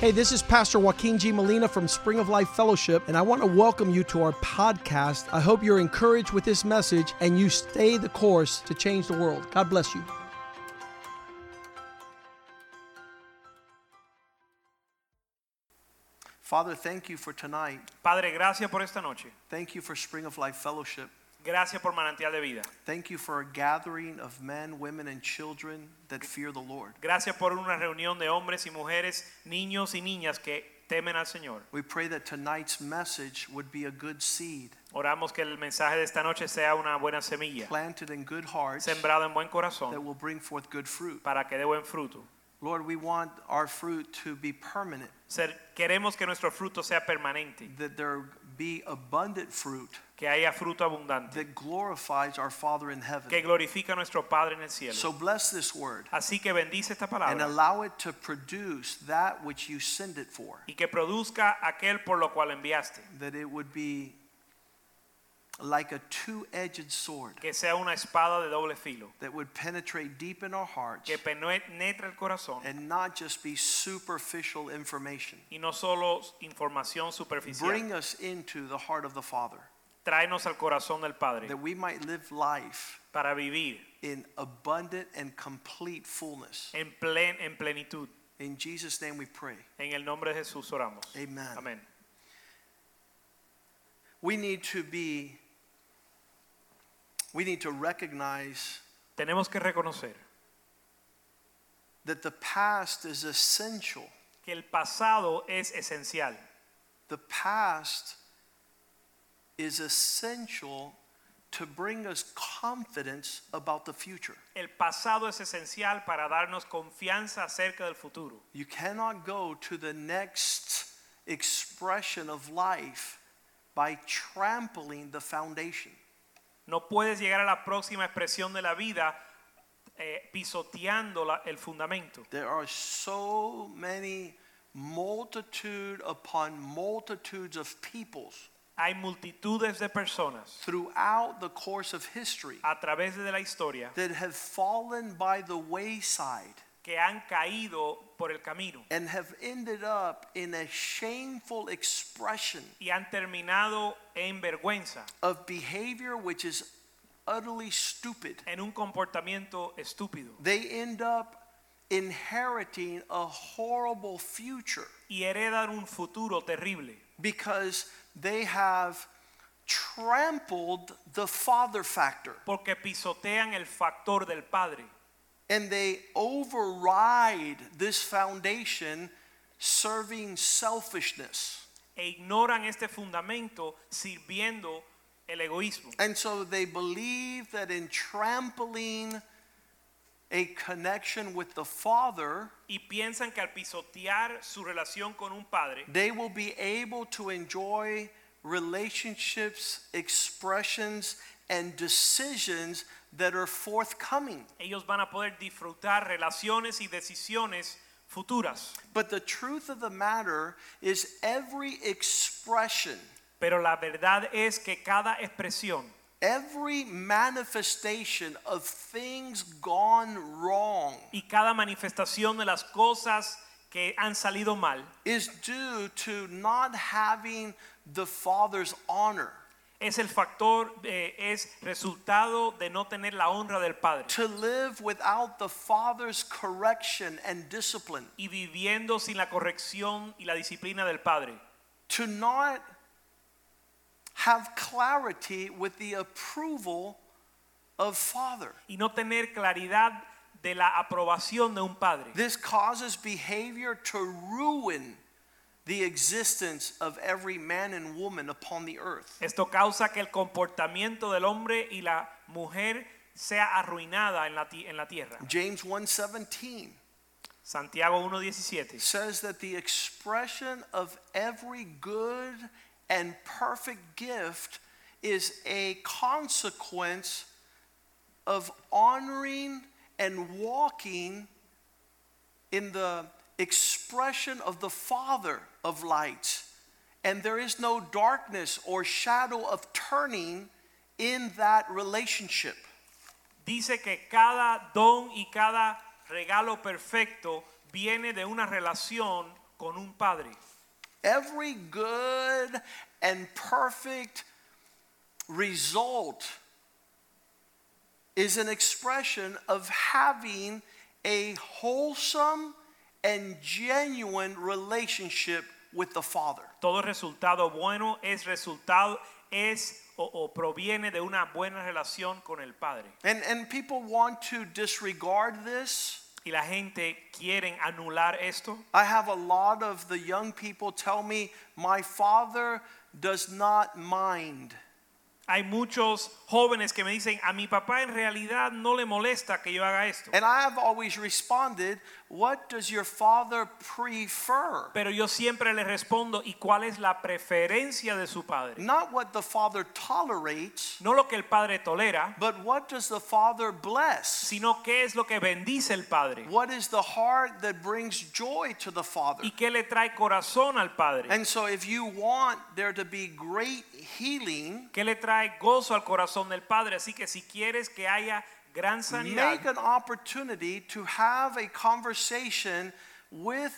Hey, this is Pastor Joaquin G. Molina from Spring of Life Fellowship, and I want to welcome you to our podcast. I hope you're encouraged with this message and you stay the course to change the world. God bless you. Father, thank you for tonight. Padre, gracias por esta noche. Thank you for Spring of Life Fellowship. Gracias por manantial de vida. Thank you for a gathering of men, women, and children that fear the Lord. Gracias por una reunión de hombres y mujeres, niños y niñas que temen al Señor. We pray that tonight's message would be a good seed Oramos que el mensaje de esta noche sea una buena semilla, planted in good hearts sembrada en buen corazón. that will bring forth good fruit. para que dé buen fruto. Lord, we want our fruit to be permanent, queremos que nuestro fruto sea permanente, that there be abundant fruit que haya fruto abundante, that glorifies our Father in heaven. que glorifica a nuestro Padre en el cielo. So bless this word Así que bendice esta and palabra allow it to produce that which you send it for, y que produzca aquel por lo cual enviaste, that it would be like a two-edged sword que sea una espada de doble filo, that would penetrate deep in our hearts que penetre el corazón and not just be superficial information. y no solo información superficial. Bring us into the heart of the Father, Tráenos al corazón del Padre that we might live life para vivir in abundant and complete fullness. en, plen, en plenitud. In Jesus' name we pray. En el nombre de Jesús oramos. Amen. Amén. We need to be, we need to recognize Tenemos que reconocer that the past is essential. que el pasado es esencial. The past is essential to bring us confidence about the future. El pasado es esencial para darnos confianza acerca del futuro. You cannot go to the next expression of life by trampling the foundation. No puedes llegar a la próxima expresión de la vida eh, pisoteando la- el fundamento. There are so many multitude upon multitudes of peoples Hay multitudes de personas throughout the course of history a través de la historia that have fallen by the wayside que han caído por el camino. and have ended up in a shameful expression y han terminado en vergüenza, of behavior which is utterly stupid. en un comportamiento estúpido. They end up inheriting a horrible future y heredan un futuro terrible. because they have trampled the father factor. Porque pisotean el factor del padre and they override this foundation serving selfishness. e ignoran este fundamento sirviendo el egoísmo. And so they believe that in trampling a connection with the father, Y piensan que al pisotear su relación con un padre, they will be able to enjoy relationships, expressions, and decisions that are forthcoming. ellos van a poder disfrutar relaciones y decisiones futuras. But the truth of the matter is, every expression, Pero la verdad es que cada expresión, every manifestation of things gone wrong y cada manifestación de las cosas que han salido mal is due to not having the Father's honor. Es el factor, eh, es resultado de no tener la honra del Padre To live without the Father's correction and discipline. y viviendo sin la corrección y la disciplina del Padre. To not have clarity with the approval of Father. y no tener claridad de la aprobación de un padre. This causes behavior to ruin the existence of every man and woman upon the earth. Esto causa que el comportamiento del hombre y la mujer sea arruinada en la, en la tierra. James 1:17 Santiago 1.17 says that the expression of every good and perfect gift is a consequence of honoring and walking in the expression of the Father of light. And there is no darkness or shadow of turning in that relationship. dice que cada don y cada regalo perfecto viene de una relación con un padre. Every good and perfect result is an expression of having a wholesome and genuine relationship with the Father. Todo resultado bueno es resultado es o, o proviene de una buena relación con el padre. And, and people want to disregard this. Y la gente quieren anular esto. I have a lot of the young people tell me, my father does not mind. Hay muchos jóvenes que me dicen, a mi papá en realidad no le molesta que yo haga esto. And I have always responded, what does your father prefer? Pero yo siempre le respondo, ¿y cuál es la preferencia de su padre? Not what the father tolerates, No lo que el padre tolera, but what does the father bless? sino qué es lo que bendice el padre. What is the heart that brings joy to the father? ¿Y qué le trae corazón al padre? And so if you want there to be great healing, ¿Qué le trae gozo al corazón del padre? Así que si quieres que haya gran sanidad, make an opportunity to have a conversation with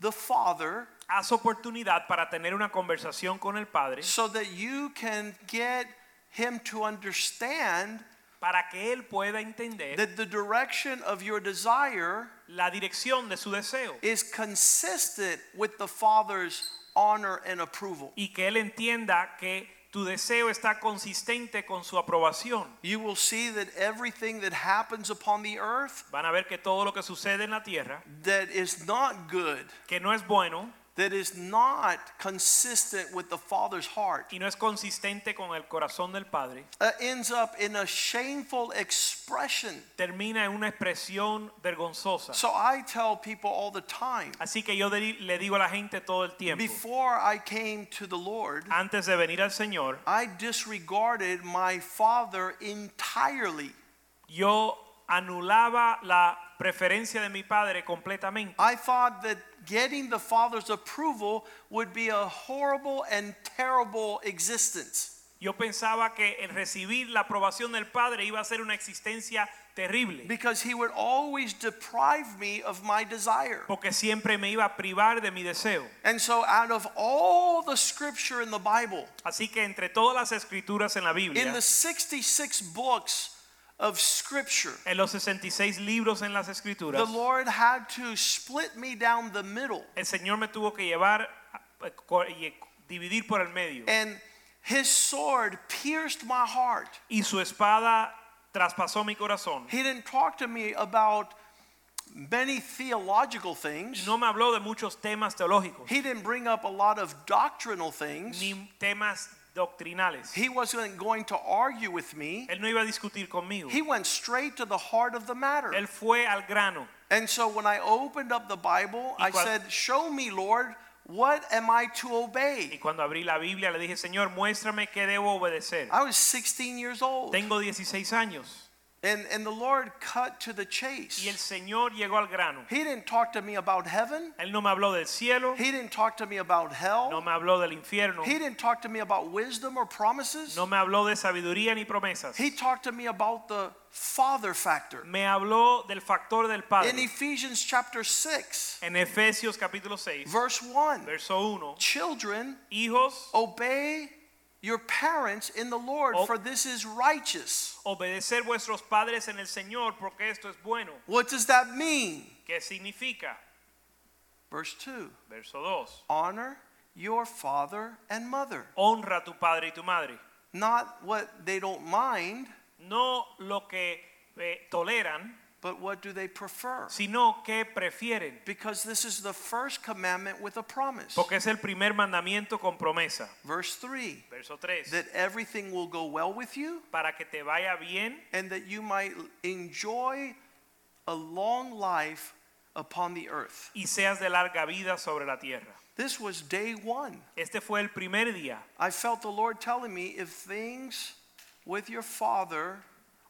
the father haz oportunidad para tener una conversación con el padre so that you can get him to understand para que él pueda entender that the direction of your desire la dirección de su deseo is consistent with the father's honor and approval. y que él entienda que tu deseo está consistente con su aprobación. You will see that everything that happens upon the earth Van a ver que todo lo que sucede en la tierra, that is not good, que no es bueno that is not consistent with the father's heart, y no es consistente con el corazón del padre, uh, ends up in a shameful expression. termina en una expresión vergonzosa. So I tell people all the time, Así que yo le digo a la gente todo el tiempo, before I came to the Lord, antes de venir al Señor, I disregarded my father entirely. yo anulaba la preferencia de mi padre completamente. I thought that getting the father's approval would be a horrible and terrible existence. Yo pensaba que el recibir la aprobación del padre iba a ser una existencia terrible, Because he would always deprive me of my desire. porque siempre me iba a privar de mi deseo. And so, out of all the scripture in the Bible, Así que entre todas las escrituras en la Biblia. in the 66 books of scripture, en los 66 libros en las escrituras, the Lord had to split me down the middle. el Señor me tuvo que llevar y dividir por el medio. And his sword pierced my heart. Y su espada traspasó mi corazón. He didn't talk to me about many theological things. No me habló de muchos temas teológicos, He didn't bring up a lot of doctrinal things. ni temas doctrinales. He wasn't going to argue with me. Él no iba a discutir conmigo. He went straight to the heart of the matter. Él fue al grano. And so when I opened up the Bible, I said, Show me, Lord, what am I to obey?" Y cuando abrí la Biblia le dije, Señor, muéstrame qué debo obedecer. I was 16 years old. Tengo 16 años. And, and the Lord cut to the Y el chase. Señor llegó al grano. He didn't talk to me about heaven. Él no me habló del cielo, He didn't talk to me about no hell. me habló del infierno, He didn't talk to me about wisdom or promises. no me habló de sabiduría ni promesas. He talked to me about the father factor. Me habló del factor del In Ephesians chapter 6, En Efesios capítulo 6, verse 1, verso 1, children, hijos, obey your parents in the Lord, for this is righteous. obedecer vuestros padres en el Señor porque esto es bueno. What does that mean? ¿Qué significa? Verse 2 Verso 2. Honor your father and mother. Honra tu padre y tu madre. Not what they don't mind, No lo que eh, toleran, but what do they prefer? sino que prefieren. Because this is the first commandment with a promise. Porque es el primer mandamiento con promesa. Verse 3 Verso 3. that everything will go well with you Para que te vaya bien and that you might enjoy a long life upon the earth. y seas de larga vida sobre la tierra. This was day one. Este fue el primer día. I felt the Lord telling me if things with your father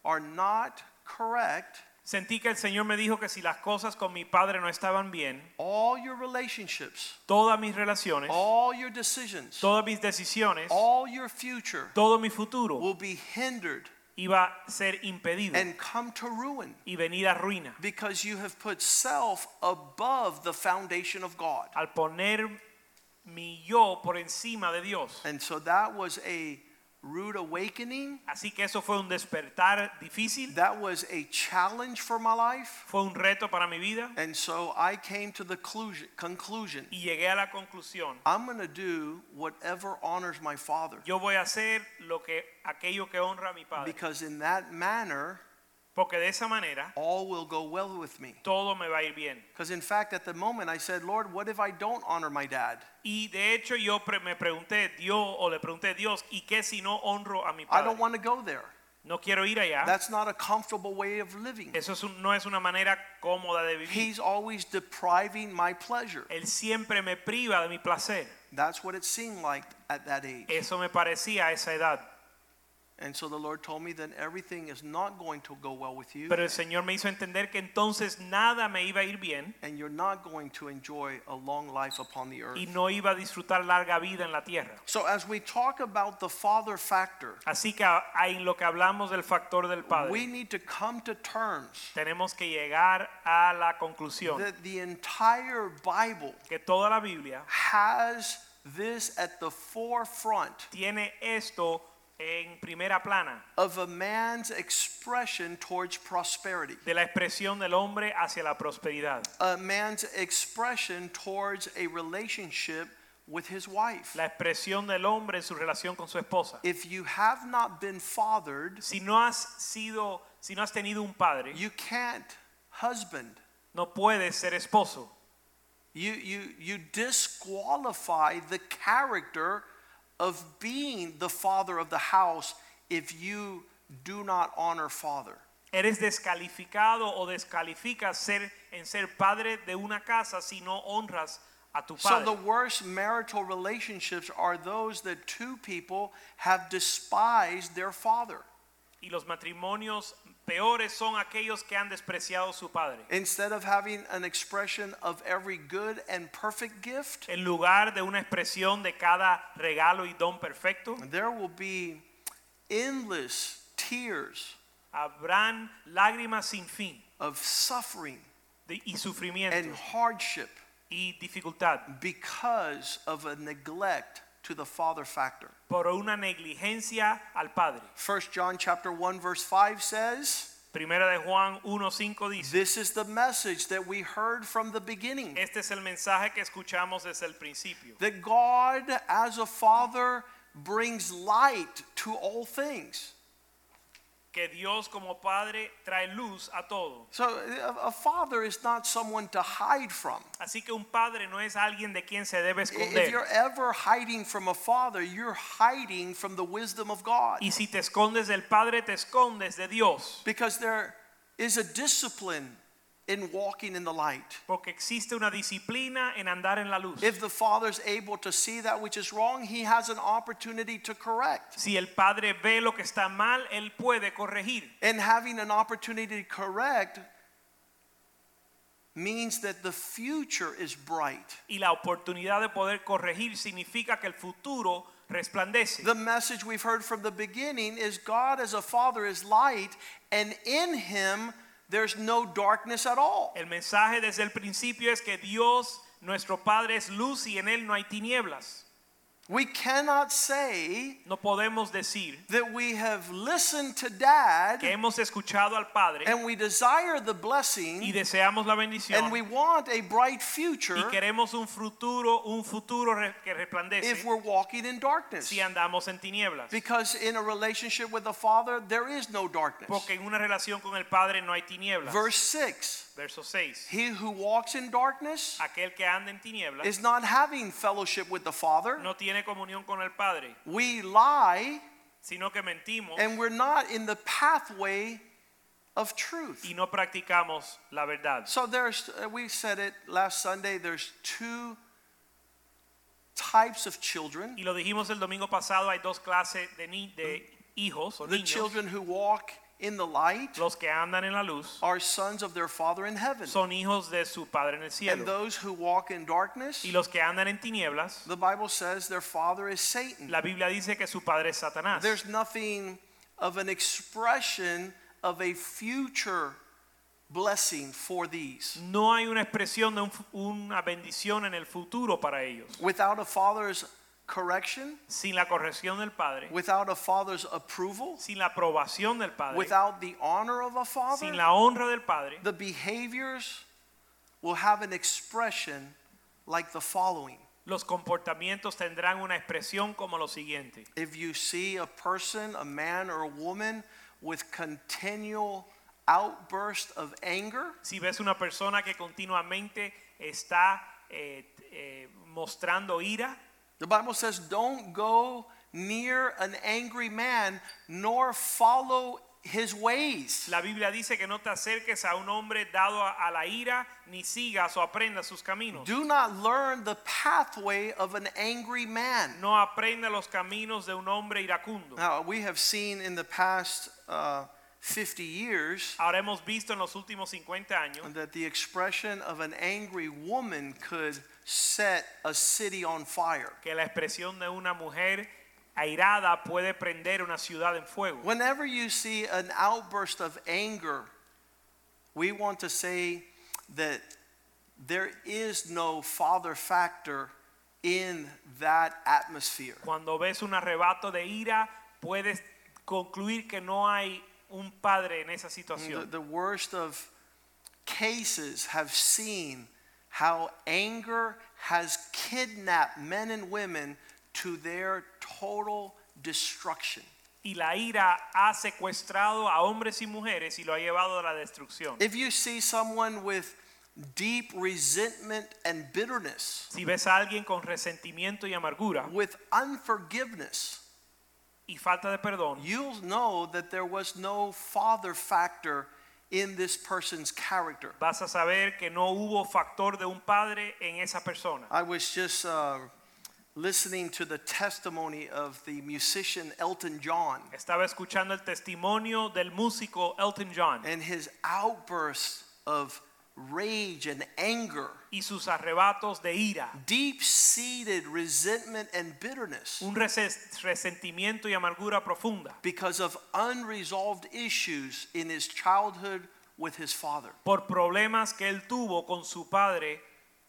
are not correct, Sentí que el Señor me dijo que si las cosas con mi padre no estaban bien, all your relationships, todas mis relaciones, all your decisions, todas mis decisiones, all your future todo mi futuro will be hindered iba a ser impedido and come to ruin y venir a ruina because you have put self above the foundation of God. al poner mi yo por encima de Dios. And so that was a rude awakening. Así que eso fue un despertar difícil, That was a challenge for my life. fue un reto para mi vida And so I came to the conclusion, y llegué a la conclusión, I'm going to do whatever honors my father. yo voy a hacer lo que aquello que honra a mi padre, Because in that manner, porque de esa manera all will go well with me. todo me va a ir bien. Because in fact, at the moment, I said, Lord, what if I don't honor my dad? Y de hecho yo pre- me pregunté, Dios, o le pregunté, Dios, ¿y qué si no honro a mi I don't want to go there. No quiero ir allá. That's not a comfortable way of living. Eso es un- no es una manera cómoda de vivir. He's always depriving my pleasure. Él siempre me priva de mi placer. That's what it seemed like at that age. Eso me parecía a esa edad. Pero el Señor me hizo entender que entonces nada me iba a ir bien and you're not going to enjoy a long life upon the earth. y no iba a disfrutar larga vida en la tierra. So, as we talk about the father factor, Así que a- en lo que hablamos del factor del Padre. we need to come to terms tenemos que llegar a la conclusión that the entire Bible que toda la Biblia has this at the forefront tiene esto en primera plana of a man's expression towards prosperity, de la expresión del hombre hacia la prosperidad, a man's expression towards a relationship with his wife. la expresión del hombre en su relación con su esposa. If you have not been fathered, Si no has sido, si no has tenido un padre, you can't husband. no puedes ser esposo. You, you, you disqualify the character of being the father of the house if you do not honor father. Eres descalificado o descalificas ser en ser padre de una casa si no honras a tu padre. So the worst marital relationships are those that two people have despised their father. y los matrimonios peores son aquellos que han despreciado su padre. Instead of having an expression of every good and perfect gift, En lugar de una expresión de cada regalo y don perfecto, there will be endless tears habrán lágrimas sin fin of suffering de- y and sufrimiento hardship y dificultad because of a neglect to the father factor. por una negligencia al padre. 1 John chapter 1 verse 5 says, Primera de Juan 1:5 dice, "This is the message that we heard from the beginning, este es el mensaje que escuchamos desde el principio, that God as a father brings light to all things." Que Dios como padre trae luz a todo. So a, a father is not someone to hide from. Así que un padre no es alguien de quien se debe esconder. If you're ever hiding from a father, you're hiding from the wisdom of God. Y si te escondes del padre, te escondes de Dios. Because there is a discipline in walking in the light. Porque existe una disciplina en andar en la luz. If the father is able to see that which is wrong, he has an opportunity to correct. Si el padre ve lo que está mal, él puede corregir. And having an opportunity to correct means that the future is bright. Y la oportunidad de poder corregir significa que el futuro resplandece. The message we've heard from the beginning is God as a father is light, and in him there's no darkness at all. El mensaje desde el principio es que Dios, nuestro Padre, es luz y en Él no hay tinieblas. We cannot say No podemos decir that we have listened to dad que hemos escuchado al Padre and we desire the y blessing deseamos la bendición and we want a bright future y queremos un futuro, un futuro que if we're walking in darkness. si andamos en tinieblas. Because in a relationship with the Father, there is no darkness. Porque en una relación con el Padre no hay tinieblas. Verse 6 Verso 6. He who walks in darkness Aquel que anda en tinieblas is not having fellowship with the Father. no tiene comunión con el Padre, We lie sino que mentimos and we're not in the pathway of truth. y no practicamos la verdad. So there's, uh, we said it last Sunday, there's two types of children. Y lo dijimos el domingo pasado, hay dos clases de, ni- de hijos o The niños. children who walk in the light Los que andan en la luz are sons of their Father in heaven. son hijos de su Padre en el cielo And those who walk in darkness, Y los que andan en tinieblas, the Bible says their father is Satan. la Biblia dice que su padre es Satanás. There's nothing of an expression of a future blessing for these. No hay una expresión de un una bendición en el futuro para ellos. Without a father's correction, Sin la corrección del padre, without a father's approval, sin la aprobación del padre, without the honor of a father, sin la honra del padre, the behaviors will have an expression like the following. los comportamientos tendrán una expresión como lo siguiente. If you see a person, a man or a woman, with continual outburst of anger, Si ves una persona que continuamente está eh, eh, mostrando ira, the Bible says, don't go near an angry man nor follow his ways. la Biblia dice que no te acerques a un hombre dado a, la ira, ni sigas o aprendas sus caminos. Do not learn the pathway of an angry man. No aprenda los caminos de un hombre iracundo. Now, we have seen in the past uh, 50 years Ahora hemos visto en los últimos 50 años that the expression of an angry woman could set a city on fire. que la expresión de una mujer airada puede prender una ciudad en fuego. Whenever you see an outburst of anger, we want to say that there is no father factor in that atmosphere. Cuando ves un arrebato de ira, puedes concluir que no hay un padre en esa The, situación. the worst of cases have seen how anger has kidnapped men and women to their total destruction. Y la ira ha secuestrado a hombres y mujeres y lo ha llevado a la destrucción. If you see someone with deep resentment and bitterness, Si ves a alguien con resentimiento y amargura with unforgiveness, y falta de perdón, you'll know that there was no father factor in this person's character. vas a saber que no hubo factor de un padre en esa persona. I was just uh, listening to the testimony of the musician Elton John Estaba escuchando el testimonio del músico Elton John and his outbursts of rage and anger, y sus arrebatos de ira, deep seated resentment and bitterness un resentimiento y amargura profunda because of unresolved issues in his childhood with his father. por problemas que él tuvo con su padre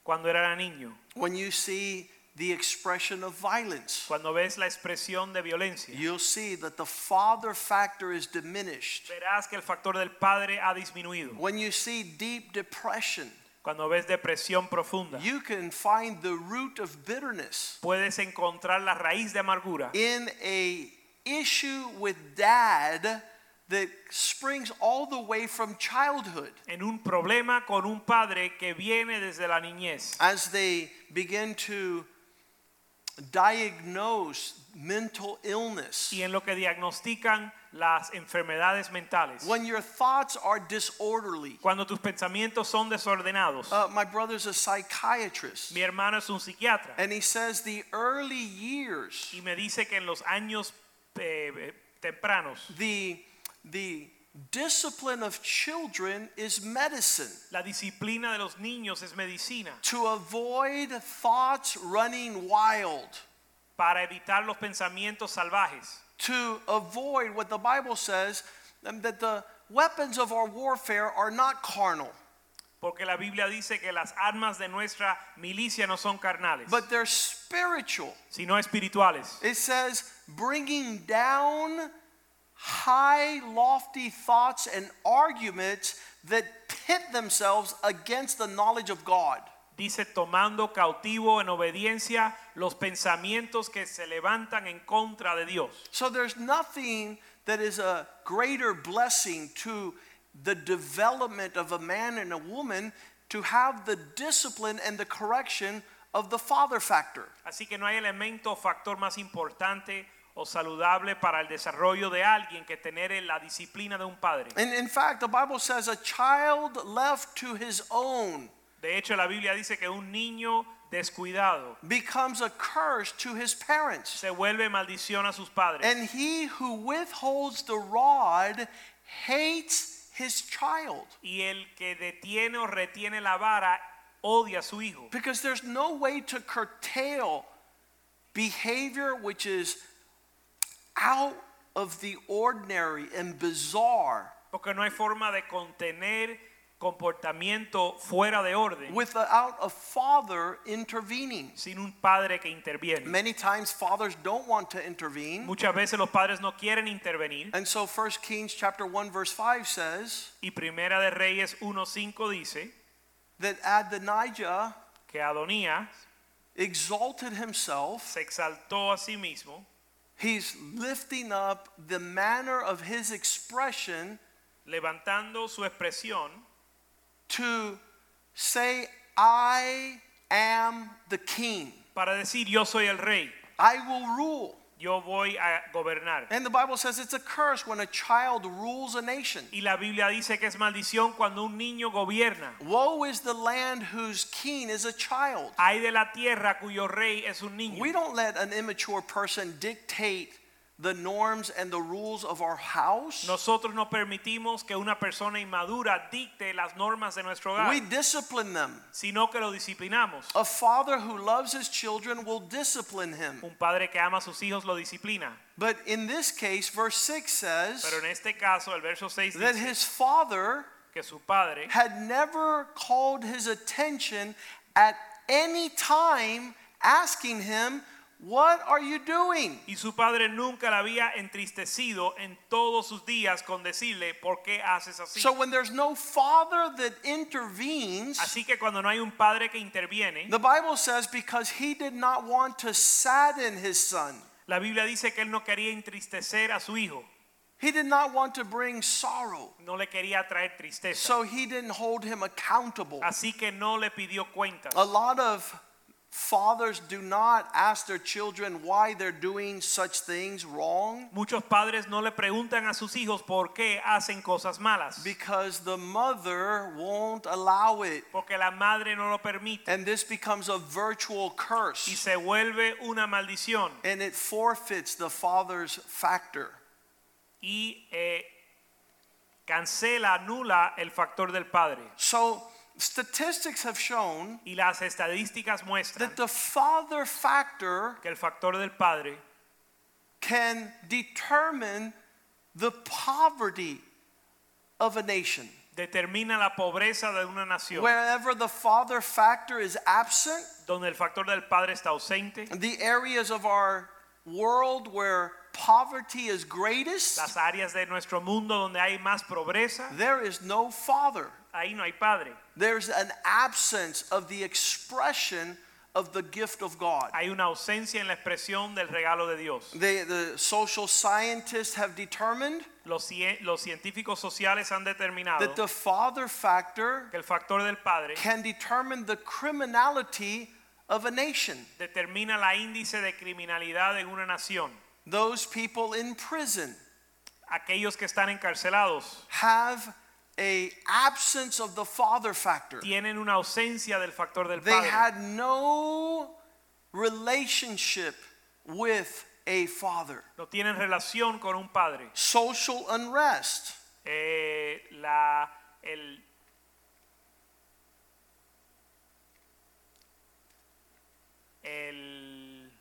cuando era niño. When you see the expression of violence, Cuando ves la expresión de violencia, you'll see that the father factor is diminished. verás que el factor del padre ha disminuido. When you see deep depression, Cuando ves depresión profunda, you can find the root of bitterness puedes encontrar la raíz de amargura in a issue with dad that springs all the way from childhood en un problema con un padre que viene desde la niñez. as they begin to diagnose mental illness Y en lo que diagnostican las enfermedades mentales. when your thoughts are disorderly Cuando tus pensamientos son desordenados. uh, my brother's a psychiatrist Mi hermano es un psiquiatra and he says the early years y me dice que en los años eh, tempranos the the discipline of children is medicine. La disciplina de los niños es medicina. To avoid thoughts running wild, para evitar los pensamientos salvajes, to avoid what the Bible says um, that the weapons of our warfare are not carnal, porque la Biblia dice que las armas de nuestra milicia no son carnales, but they're spiritual. sino espirituales. It says bringing down high, lofty thoughts and arguments that pit themselves against the knowledge of God. Dice tomando cautivo en obediencia los pensamientos que se levantan en contra de Dios. So there's nothing that is a greater blessing to the development of a man and a woman to have the discipline and the correction of the father factor. Así que no hay elemento factor más importante o saludable para el desarrollo de alguien que tener la disciplina de un padre. And in fact, the Bible says a child left to his own De hecho, la Biblia dice que un niño descuidado becomes a curse to his parents. se vuelve maldición a sus padres. And he who withholds the rod hates his child. y el que detiene o retiene la vara odia a su hijo. Because there's no way to curtail behavior which is of the ordinary and bizarre Porque no hay forma de contener comportamiento fuera de orden without a father intervening. sin un padre que interviene. Many times fathers don't want to intervene. Muchas veces los padres no quieren intervenir And so 1 Kings chapter 1 verse 5 says y Primera de Reyes 1:5 dice that Adonijah que Adonías exalted himself. se exaltó a sí mismo, He's lifting up the manner of his expression levantando su expresión to say, I am the king. para decir yo soy el rey, I will rule. Yo voy a gobernar. And the Bible says it's a curse when a child rules a nation. Y la Biblia dice que es maldición cuando un niño gobierna. Woe is the land whose king is a child. Hay de la tierra cuyo rey es un niño. We don't let an immature person dictate the norms and the rules of our house. Nosotros no permitimos que una persona inmadura dicte las normas de nuestro hogar, We discipline them. sino que lo disciplinamos. A father who loves his children will discipline him. Un padre que ama a sus hijos lo disciplina. But in this case, verse 6 says Pero en este caso, el verso 6 that dice his father que su padre had never called his attention at any time asking him, What are you doing? y su padre nunca la había entristecido en todos sus días con decirle, ¿por qué haces así? So when there's no father that intervenes, Así que cuando no hay un padre que interviene, the Bible says because he did not want to sadden his son, la Biblia dice que él no quería entristecer a su hijo, he did not want to bring sorrow. no le quería traer tristeza. So he didn't hold him accountable. Así que no le pidió cuentas. A lot of fathers do not ask their children why they're doing such things wrong Muchos padres no le preguntan a sus hijos por qué hacen cosas malas, because the mother won't allow it. porque la madre no lo permite And this becomes a virtual curse. y se vuelve una maldición and it forfeits the father's factor. y eh, cancela, anula el factor del padre. So statistics have shown Y las estadísticas muestran that the father factor que el factor del padre can determine the poverty of a nation. determina la pobreza de una nación. Wherever the father factor is absent, Donde el factor del padre está ausente, the areas of our world where poverty is greatest, las áreas de nuestro mundo donde hay más pobreza, there is no father. ahí no hay padre. There's an absence of the expression of the gift of God. Hay una ausencia en la expresión del regalo de Dios. They, the social scientists have determined Los, los científicos sociales han determinado that the father factor que el factor del padre can determine the criminality of a nation. determina la índice de criminalidad en una nación. Those people in prison Aquellos que están encarcelados have a absence of the father factor. tienen una ausencia del factor del They padre. had no relationship with a father. No tienen relación con un padre. Social unrest, Eh, la, el, el,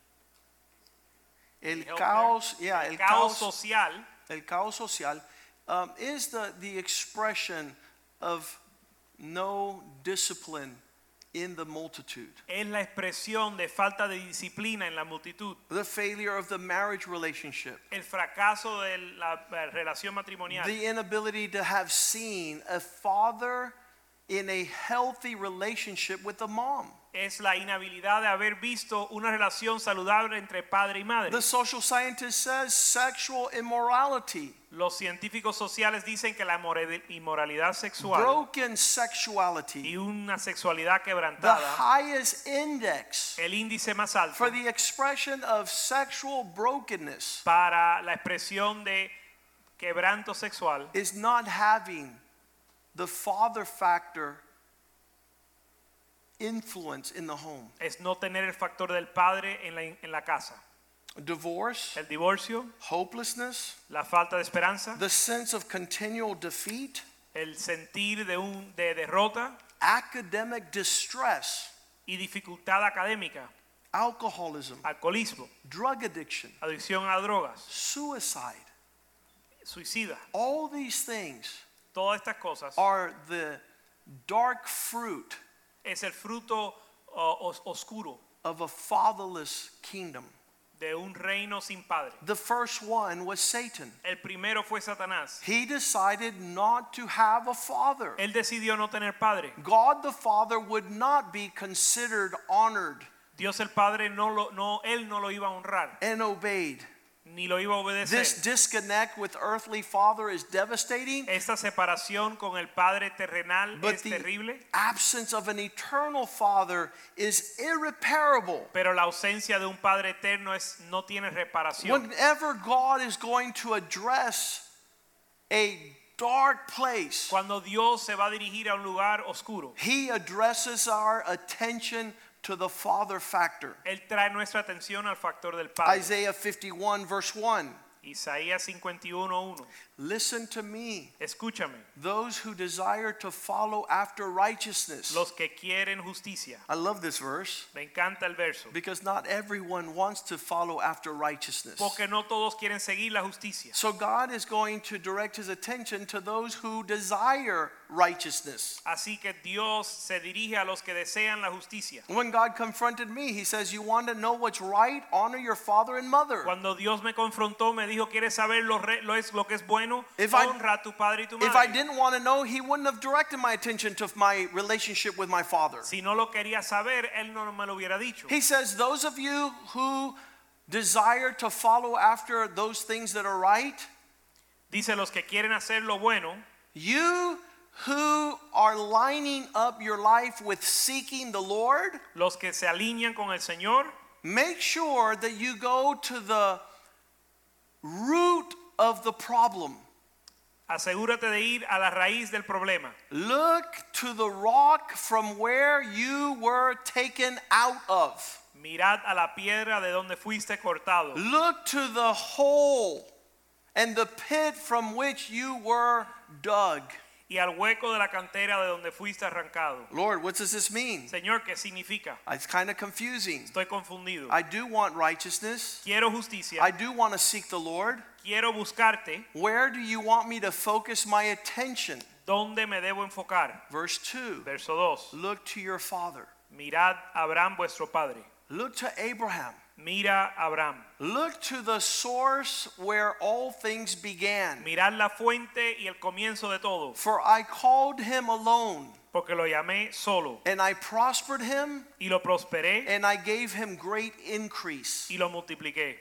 el Help caos, yeah, el caos, social el caos social um, is the, the expression of no discipline in the multitude. es la expresión de falta de disciplina en la multitud. The failure of the marriage relationship. El fracaso de la relación matrimonial. The inability to have seen a father in a healthy relationship with a mom. Es la inhabilidad de haber visto una relación saludable entre padre y madre. The social scientist says sexual immorality, Los científicos sociales dicen que la inmoralidad sexual broken sexuality, y una sexualidad the quebrantada, highest index el índice más alto for the expression of sexual brokenness para la expresión de quebranto sexual is not having the father factor influence in the home. es no tener el factor del padre en la, en la casa. Divorce, El divorcio, hopelessness, la falta de esperanza, the sense of continual defeat, el sentir de, un, de derrota academic distress, y dificultad académica, alcoholism, alcoholismo, drug addiction, adicción a drogas, suicide, suicida. All these things Todas estas cosas are the dark fruit es el fruto uh, os- oscuro of a fatherless kingdom. de un reino sin padre. The first one was Satan. El primero fue Satanás. He decided not to have a father. Él decidió no tener padre. God the Father would not be considered honored Dios el Padre no lo, no, él no lo iba a honrar, and obeyed. Ni lo iba a This disconnect with earthly father is devastating. Esta separación con el Padre terrenal But es the terrible, absence of an eternal father is irreparable. pero la ausencia de un Padre eterno es, no tiene reparación. Whenever God is going to address a dark place, Cuando Dios se va a dirigir a un lugar oscuro, He addresses our attention to the father factor. Él trae nuestra atención al factor del Padre. Isaiah 51, verse 1. Isaías 51.1. Listen to me, Escúchame, those who desire to follow after righteousness. los que quieren justicia. I love this verse Me encanta el verso. because not everyone wants to follow after righteousness. Porque no todos quieren seguir la justicia. So God is going to direct his attention to those who desire righteousness. Así que Dios se dirige a los que desean la justicia. When God confronted me, he says, You want to know what's right? Honor your father and mother. Cuando Dios me confrontó, me dijo, ¿quieres saber lo, re- lo es, lo que es bueno? If I- Honra a tu padre y tu If I didn't want to know, he wouldn't have directed my attention to my relationship with my father. Si no lo quería saber, Él no me lo hubiera dicho. He says, Those of you who desire to follow after those things that are right, Dice, los que quieren hacer lo bueno, you who are lining up your life with seeking the Lord, los que se alinean con el Señor, make sure that you go to the root of the problem. asegúrate de ir a la raíz del problema. Look to the rock from where you were taken out of. Mirad a la piedra de donde fuiste cortado. Look to the hole and the pit from which you were dug. Y al hueco de la cantera de donde fuiste arrancado. Lord, what does this mean? Señor, ¿qué significa? Ah, it's kind of confusing. Estoy confundido. I do want righteousness. Quiero justicia. I do want to seek the Lord. Quiero buscarte. Where do you want me to focus my attention? ¿Dónde me debo enfocar? Verse 2 Verso 2. Look to your father. Mirad a Abraham vuestro padre. Look to Abraham. Mira Abraham. Look to the source where all things began. Mirad la fuente y el comienzo de todo. For I called him alone, Porque lo llamé solo. and I prospered him, Y lo prosperé and I gave him great increase. y lo multipliqué.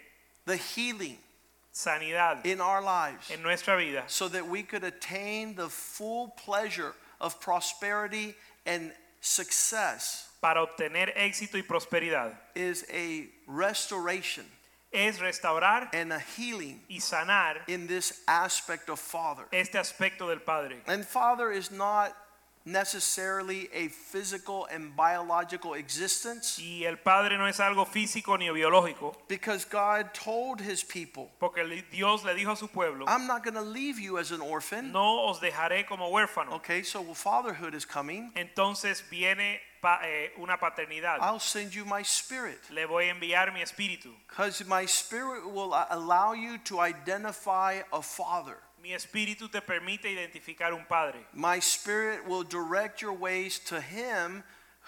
The healing Sanidad in our lives, en nuestra vida. so that we could attain the full pleasure of prosperity and success, Para obtener éxito y prosperidad. is a restoration Es restaurar and a healing y sanar in this aspect of Father. este aspecto del Padre. And Father is not necessarily a physical and biological existence Y el Padre no es algo físico ni biológico. because God told his people, Porque Dios le dijo a su pueblo, I'm not going to leave you as an orphan. no os dejaré como huérfano. Okay, so fatherhood is coming. Entonces viene pa- eh, una paternidad. I'll send you my spirit Le voy a enviar mi espíritu. because my spirit will allow you to identify a father. Mi espíritu te permite identificar un padre. My spirit will direct your ways to him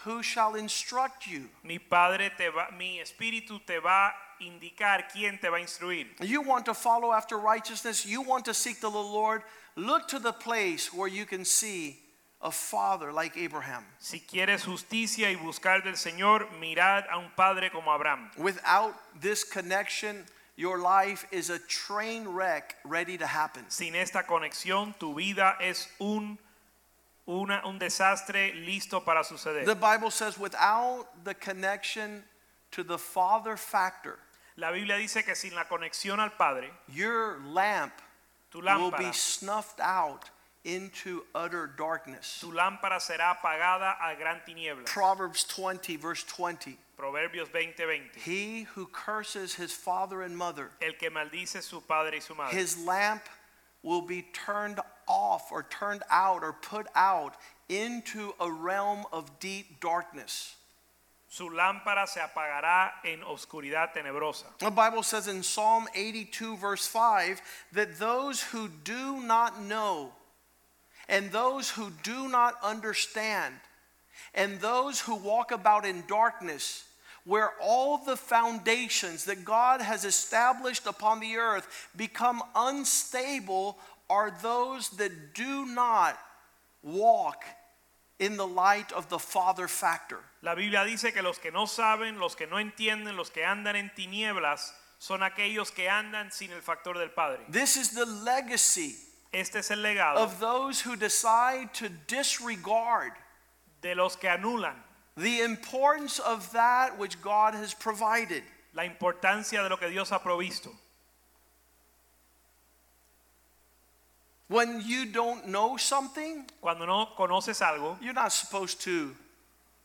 who shall instruct you. Mi padre te va, mi espíritu te va indicar quién te va a instruir. You want to follow after righteousness, you want to seek the Lord, look to the place where you can see a father like Abraham. Si quieres justicia y buscar del Señor, mirad a un padre como Abraham. Without this connection, your life is a train wreck ready to happen. Sin esta conexión, tu vida es un, una- un desastre listo para suceder. The Bible says, without the connection to the father factor, La Biblia dice que sin la conexión al Padre, your lamp tu will be snuffed out into utter darkness. tu lámpara será apagada a gran tiniebla. Proverbs 20, verse 20. Proverbios 20:20. He who curses his father and mother, El que maldice su padre y su madre, his lamp will be turned off or turned out or put out into a realm of deep darkness. Su lámpara se apagará en oscuridad tenebrosa. The Bible says in Psalm 82, verse 5, that those who do not know, and those who do not understand, and those who walk about in darkness, where all the foundations that God has established upon the earth become unstable, are those that do not walk in the light of the Father factor. La Biblia dice que los que no saben, los que no entienden, los que andan en tinieblas, son aquellos que andan sin el factor del Padre. This is the legacy Este es el legado of those who decide to disregard de los que anulan the importance of that which God has provided. la importancia de lo que Dios ha provisto. When you don't know something, Cuando no conoces algo, you're not supposed to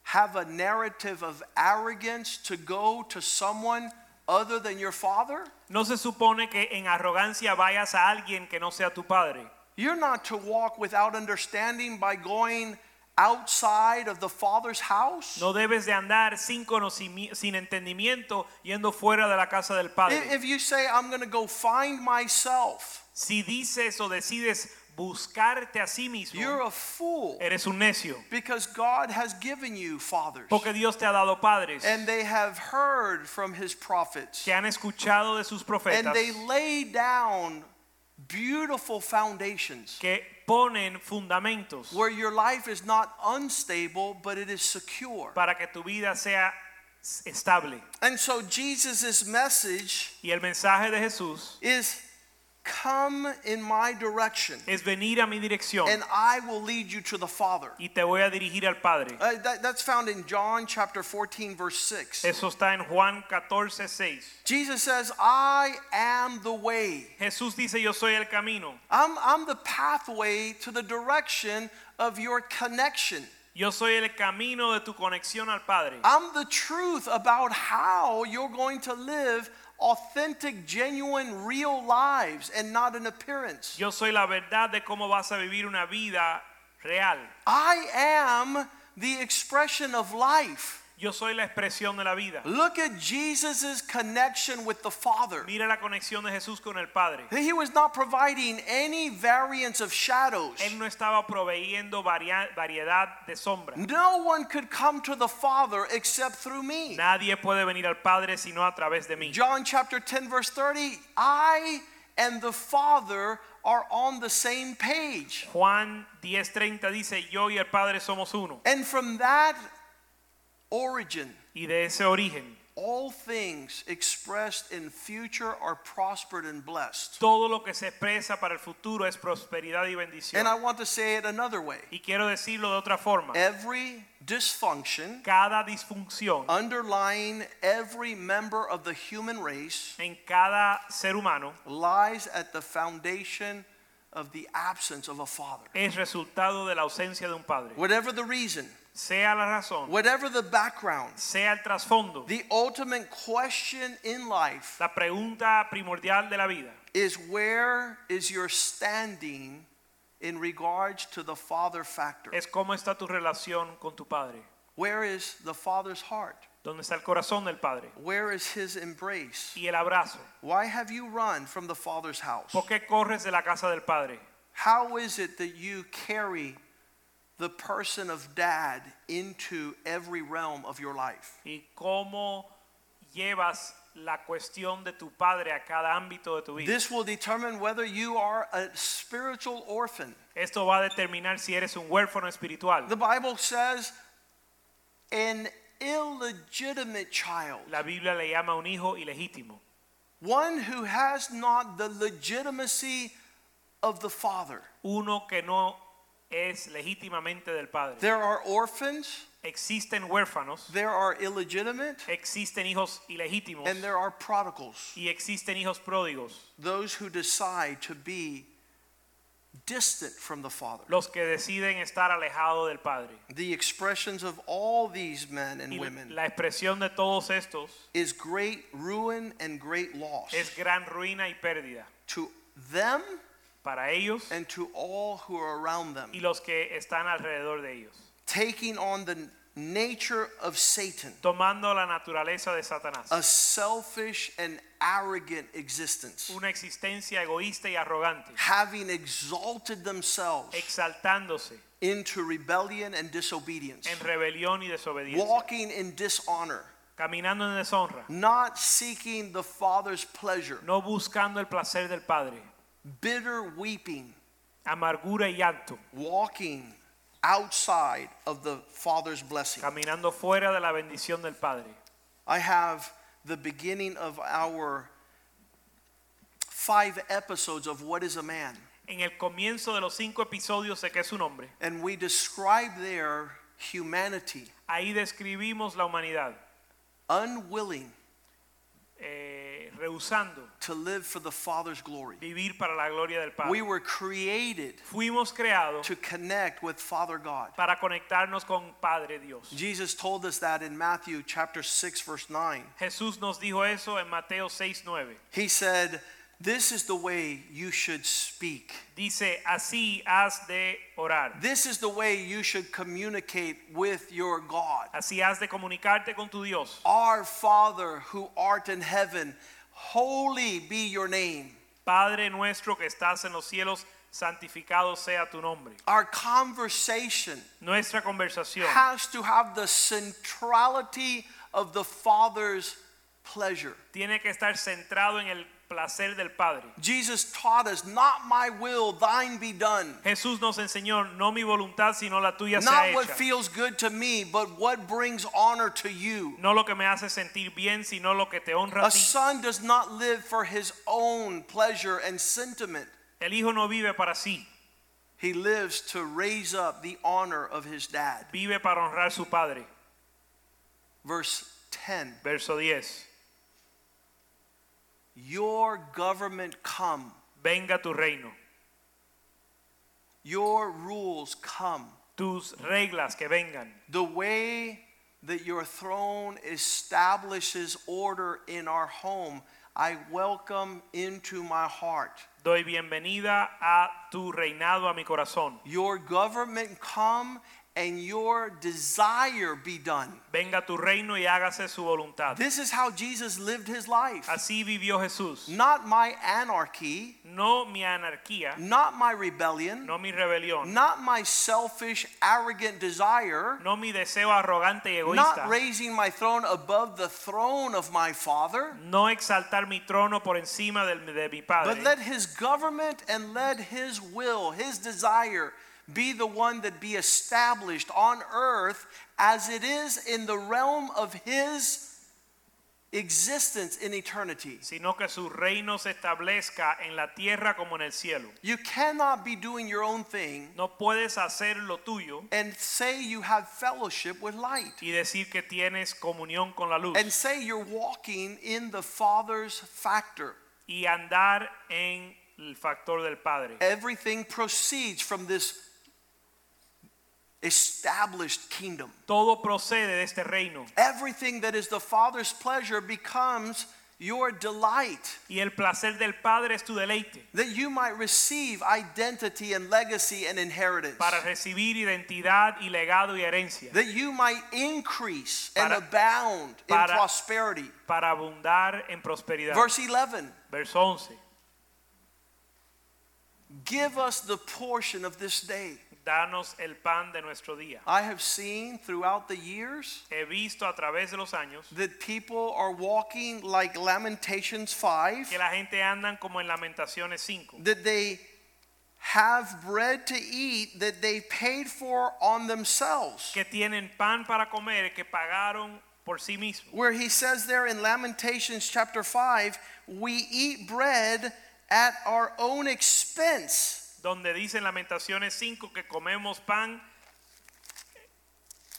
have a narrative of arrogance to go to someone other than your father. no se supone que en arrogancia vayas a alguien que no sea tu padre. You're not to walk without understanding by going outside of the father's house. No debes de andar sin conocimiento, sin entendimiento, yendo fuera de la casa del Padre. if you say, I'm going to go find myself, Si dices o decides buscarte a sí mismo, you're a fool eres un necio. because God has given you fathers. Porque Dios te ha dado padres And they have heard from his prophets. que han escuchado de sus profetas. And they lay down beautiful foundations que ponen fundamentos where your life is not unstable, but it is secure. para que tu vida sea estable. And so Jesus' message Y el mensaje de Jesús is come in my direction, es venir a mi dirección and I will lead you to the Father. y te voy a dirigir al Padre. Uh, that- that's found in John chapter 14, verse 6. Eso está en Juan 14, 6. Jesus says, I am the way. Jesús dice, yo soy el camino. I'm, I'm the pathway to the direction of your connection. Yo soy el camino de tu conexión al Padre. I'm the truth about how you're going to live authentic, genuine, real lives and not an appearance. Yo soy la verdad de cómo vas a vivir una vida real. I am the expression of life. Yo soy la expresión de la vida. Look at Jesus' connection with the Father. Mira la conexión de Jesús con el Padre. He was not providing any variants of shadows. Él no estaba proveyendo variedad de sombra. No one could come to the Father except through me. Nadie puede venir al Padre sino a través de mí. John chapter 10, verse 30 I and the Father are on the same page. Juan 10:30 dice, yo y el Padre somos uno. And from that origin, Y de ese origen, all things expressed in future are prospered and blessed. todo lo que se expresa para el futuro es prosperidad y bendición. And I want to say it another way Y quiero decirlo de otra forma. every dysfunction Cada disfunción underlying every member of the human race en cada ser humano lies at the foundation of the absence of a father. es resultado de la ausencia de un padre. Whatever the reason, Sea la razón, whatever the background, sea el trasfondo, the ultimate question in life la pregunta primordial de la vida is where is your standing in regards to the father factor? es cómo está tu relación con tu padre. Where is the father's heart? ¿Dónde está el corazón del padre? Where is his embrace? Y el abrazo. Why have you run from the father's house? ¿Por qué corres de la casa del padre? How is it that you carry the person of dad into every realm of your life? ¿Y cómo llevas la cuestión de tu padre a cada ámbito de tu vida? This will determine whether you are a spiritual orphan. Esto va a determinar si eres un huérfano espiritual. The Bible says an illegitimate child, La Biblia le llama un hijo ilegítimo, one who has not the legitimacy of the father. uno que no es legítimamente del padre. There are orphans, Existen huérfanos, there are illegitimate, existen hijos ilegítimos. And there are prodigals, y existen hijos pródigos, those who decide to be distant from the father. los que deciden estar alejados del padre. The expressions of all these men and women la expresión de todos estos is great ruin and great loss es gran ruina y pérdida. to them para ellos and to all who are around them. y los que están alrededor de ellos. Taking on the nature of Satan, tomando la naturaleza de Satanás. a selfish and arrogant existence, Una existencia egoísta y arrogante, having exalted themselves exaltándose into rebellion and disobedience, en rebelión y desobediencia, walking in dishonor, caminando en deshonra, not seeking the Father's pleasure, no buscando el placer del Padre, bitter weeping, amargura y llanto, walking outside of the Father's blessing. caminando fuera de la bendición del Padre. I have the beginning of our five episodes of What is a Man. En el comienzo de los cinco episodios de que es su nombre, And we describe there humanity, ahí describimos la humanidad unwilling eh, rehusando to live for the Father's glory. vivir para la gloria del Padre. We were created Fuimos creados to connect with Father God. para conectarnos con Padre Dios. Jesus told us that in Matthew chapter 6 verse 9. Jesús nos dijo eso en Mateo 6, 9. He said, "This is the way you should speak. Dice, así has de orar. This is the way you should communicate with your God. Así has de comunicarte con tu Dios. Our Father who art in heaven, holy be your name." Padre nuestro que estás en los cielos, santificado sea tu nombre. Our conversation Nuestra conversación has to have the centrality of the Father's pleasure. tiene que estar centrado en el placer del Padre. Jesus taught us, not my will, thine be done. Jesús nos enseñó, no mi voluntad, sino la tuya sea Not what feels good to me, but what brings honor to you. No lo que me hace sentir bien, sino lo que te honra A a son does not live for his own pleasure and sentiment. El hijo no vive para sí, He lives to raise up the honor of his dad. vive para honrar su padre. Verse 10 Verso 10. Your government come, Venga tu reino, your rules come. tus reglas que vengan. The way that your throne establishes order in our home, I welcome into my heart. Doy bienvenida a tu reinado a mi corazón. Your government come and your desire be done. Venga tu reino y hágase su voluntad. This is how Jesus lived his life. Así vivió Jesús. Not my anarchy, No mi anarquía, not my rebellion, no mi rebelión, not my selfish, arrogant desire, no mi deseo arrogante y egoísta. not raising my throne above the throne of my Father. no exaltar mi trono por encima del- de, mi Padre. But let his government and let his will, his desire, be the one that be established on earth as it is in the realm of his existence in eternity. sino que su reino se establezca en la tierra como en el cielo. You cannot be doing your own thing No puedes hacer lo tuyo and say you have fellowship with light y decir que tienes comunión con la luz and say you're walking in the Father's factor. y andar en el factor del Padre. Everything proceeds from this established kingdom. Todo procede de este reino Everything that is the Father's pleasure becomes your delight, y el placer del Padre es tu deleite that you might receive identity and legacy and inheritance, para recibir identidad y legado y herencia, that you might increase and Para- abound in prosperity. para abundar en prosperidad. Verse 11 Verso 11. Give us the portion of this day. Danos el pan de nuestro día. I have seen throughout the years He visto a través de los años that people are walking like Lamentations 5, que la gente andan como en Lamentaciones 5, that they have bread to eat that they paid for on themselves. que tienen pan para comer que pagaron por sí mismos. Where he says there in Lamentations chapter 5, we eat bread at our own expense. Donde dice en Lamentaciones 5 que comemos pan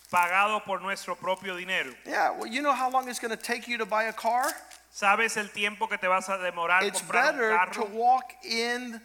pagado por nuestro propio dinero. Yeah, well, you know how long it's going to take you to buy a car? ¿Sabes el tiempo que te vas a demorar It's comprar un better to carro? walk in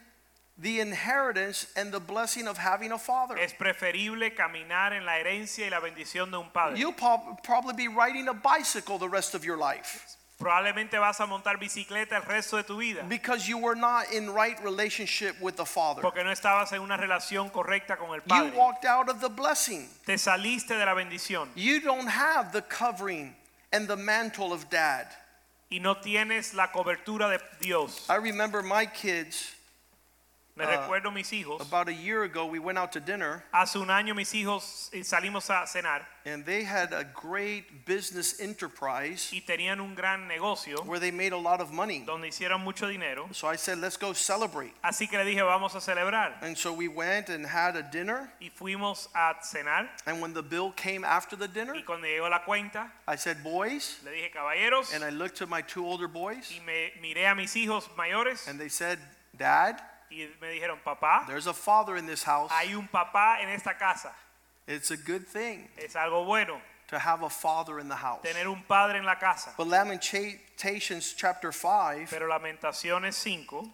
the inheritance and the blessing of having a father. Es preferible caminar en la herencia y la bendición de un padre. You'll prob- probably be riding a bicycle the rest of your life. Probablemente vas a montar bicicleta el resto de tu vida because you were not in right relationship with the Father. porque no estabas en una relación correcta con el Padre. You walked out of the blessing. Te saliste de la bendición You don't have the covering and the mantle of dad. y no tienes la cobertura de Dios. I remember my kids Me Ah, recuerdo mis hijos. about a year ago, we went out to dinner Hace un año mis hijos eh, salimos a cenar and they had a great business enterprise y tenían un gran negocio where they made a lot of money. donde hicieron mucho dinero. So I said, let's go celebrate. Así que le dije, vamos a celebrar. And so we went and had a dinner. Y fuimos a cenar And when the bill came after the dinner, y cuando llegó la cuenta, I said, boys. le dije, caballeros, And I looked to my two older boys y me miré a mis hijos mayores and they said, Dad, y me dijeron, papá, there's a father in this house. hay un papá en esta casa. It's a good thing Es algo bueno to have a father in the house. tener un padre en la casa. But Lamentations chapter 5, Pero Lamentaciones 5,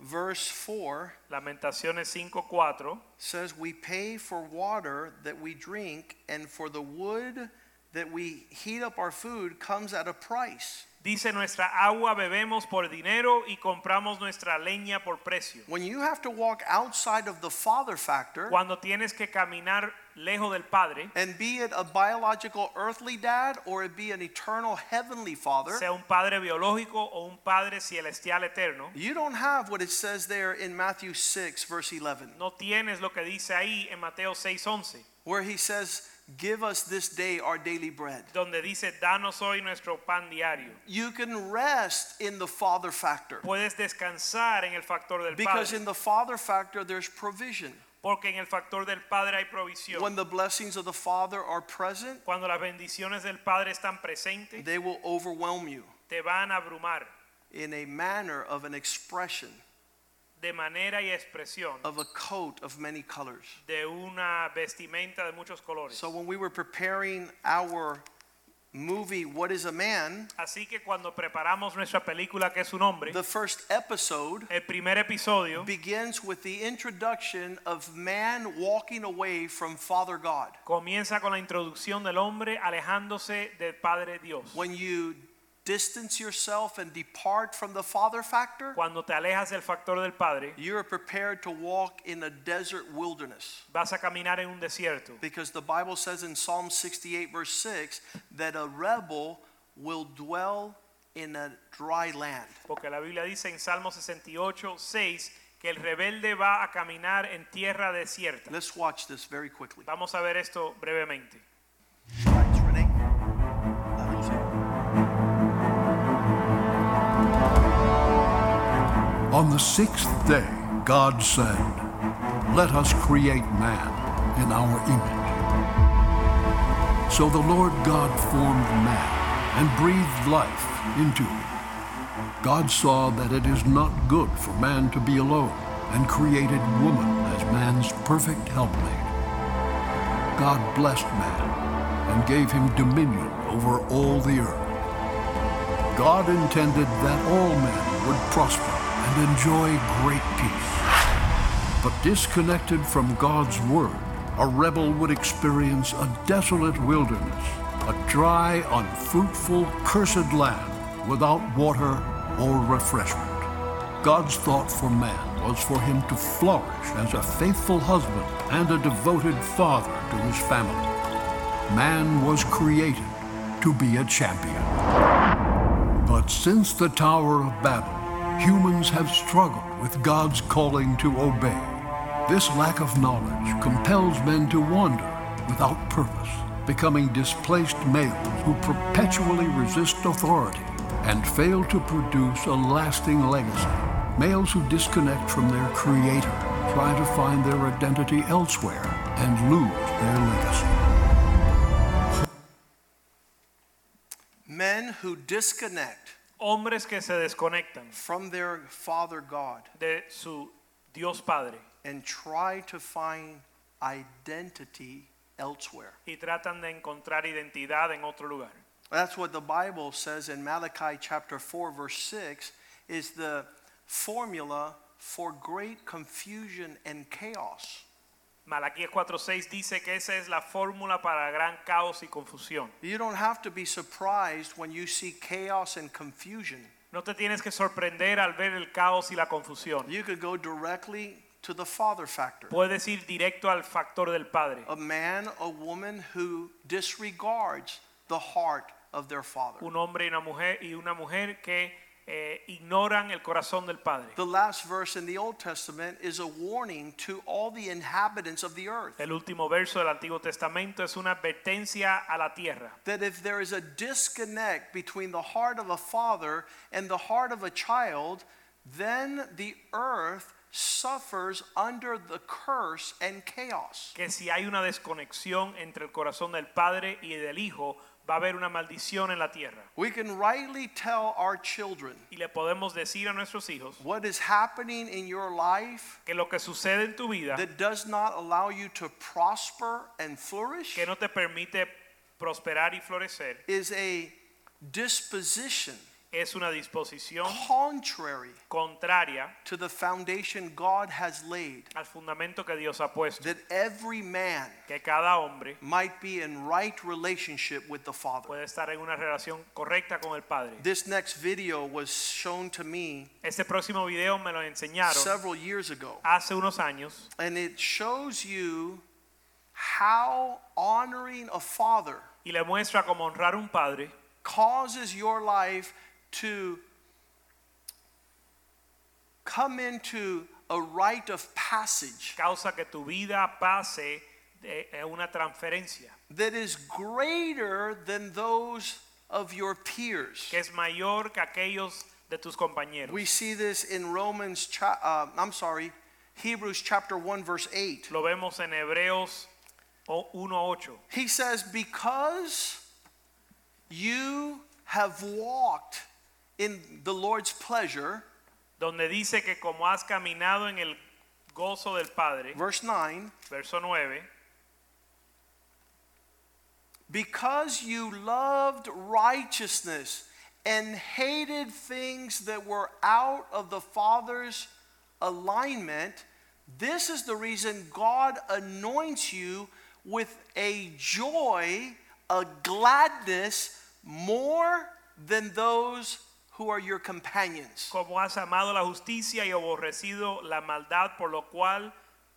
verse 4 Lamentaciones 5, 4, says, We pay for water that we drink, and for the wood that we heat up our food comes at a price. Dice nuestra agua bebemos por dinero y compramos nuestra leña por precio. When you have to walk outside of the father factor, Cuando tienes que caminar lejos del Padre, and be it a biological earthly dad or it be an eternal heavenly father, sea un padre biológico o un padre celestial eterno, you don't have what it says there in Matthew 6, verse 11, no tienes lo que dice ahí en Mateo 6:11, where he says, Give us this day our daily bread. donde dice, danos hoy nuestro pan diario. You can rest in the father factor Puedes descansar en el factor del because Padre, in the father factor there's provision. porque en el factor del Padre hay provisión. When the blessings of the father are present, Cuando las bendiciones del Padre están presentes, they will overwhelm you te van a abrumar in a manner of an expression de manera y expresión of a coat of many colors. de una vestimenta de muchos colores. So when we were preparing our movie What is a Man, Así que cuando preparamos nuestra película que es su nombre, the first episode el primer episodio begins with the introduction of man walking away from Father God. comienza con la introducción del hombre alejándose del Padre Dios. When you distance yourself and depart from the Father factor, Cuando te alejas del factor del Padre, you are prepared to walk in a desert wilderness. vas a caminar en un desierto. Because the Bible says in Psalm 68, verse 6, that a rebel will dwell in a dry land. Porque la Biblia dice en Salmo 68, 6 que el rebelde va a caminar en tierra desierta. Let's watch this very quickly. Vamos a ver esto brevemente. On the sixth day, God said, Let us create man in our image. So the Lord God formed man and breathed life into him. God saw that it is not good for man to be alone and created woman as man's perfect helpmate. God blessed man and gave him dominion over all the earth. God intended that all men would prosper enjoy great peace. But disconnected from God's word, a rebel would experience a desolate wilderness, a dry, unfruitful, cursed land without water or refreshment. God's thought for man was for him to flourish as a faithful husband and a devoted father to his family. Man was created to be a champion. But since the Tower of Babel, humans have struggled with God's calling to obey. This lack of knowledge compels men to wander without purpose, becoming displaced males who perpetually resist authority and fail to produce a lasting legacy. Males who disconnect from their Creator try to find their identity elsewhere and lose their legacy. Men who disconnect Hombres que se desconectan from their Father God de su Dios Padre and try to find identity elsewhere. y tratan de encontrar identidad en otro lugar. That's what the Bible says in Malachi chapter 4 verse 6 is the formula for great confusion and chaos. Malaquías 4:6 dice que esa es la fórmula para gran caos y confusión. You don't have to be surprised when you see chaos and confusion. No te tienes que sorprender al ver el caos y la confusión. You could go directly to the father factor. Puedes ir directo al factor del padre. A man, a woman who disregards the heart of their father. Un hombre y una mujer y una mujer que eh, ignoran el corazón del padre. The last verse in the Old Testament is a warning to all the inhabitants of the earth El último verso del Antiguo Testamento es una advertencia a la tierra. that if there is a disconnect between the heart of a father and the heart of a child, then the earth suffers under the curse and chaos. Que si hay una desconexión entre el corazón del padre y del hijo, va a haber una maldición en la tierra. We can rightly tell our children Y le podemos decir a nuestros hijos what is happening in your life que lo que sucede en tu vida, that does not allow you to prosper and flourish que no te permite prosperar y florecer, is a disposition es una disposición contrary contraria to the foundation God has laid, al fundamento que Dios ha puesto. that every man Que cada hombre might be in right relationship with the Father. puede estar en una relación correcta con el Padre. This next video was shown to me Este próximo video me lo enseñaron several years ago, hace unos años and it shows you how honoring a father y le muestra cómo honrar un padre causes your life to come into a rite of passage causa que tu vida pase de eh, una transferencia that is greater than those of your peers. que es mayor que aquellos de tus compañeros. We see this in Romans, uh, I'm sorry, Hebrews chapter 1, verse 8. Lo vemos en Hebreos o- 1:8. He says, Because you have walked in the Lord's pleasure, donde dice que como has caminado en el gozo del Padre, verse 9, verso 9, because you loved righteousness and hated things that were out of the Father's alignment, this is the reason God anoints you with a joy, a gladness more than those who are your companions. como has amado la justicia y aborrecido la maldad, por lo cual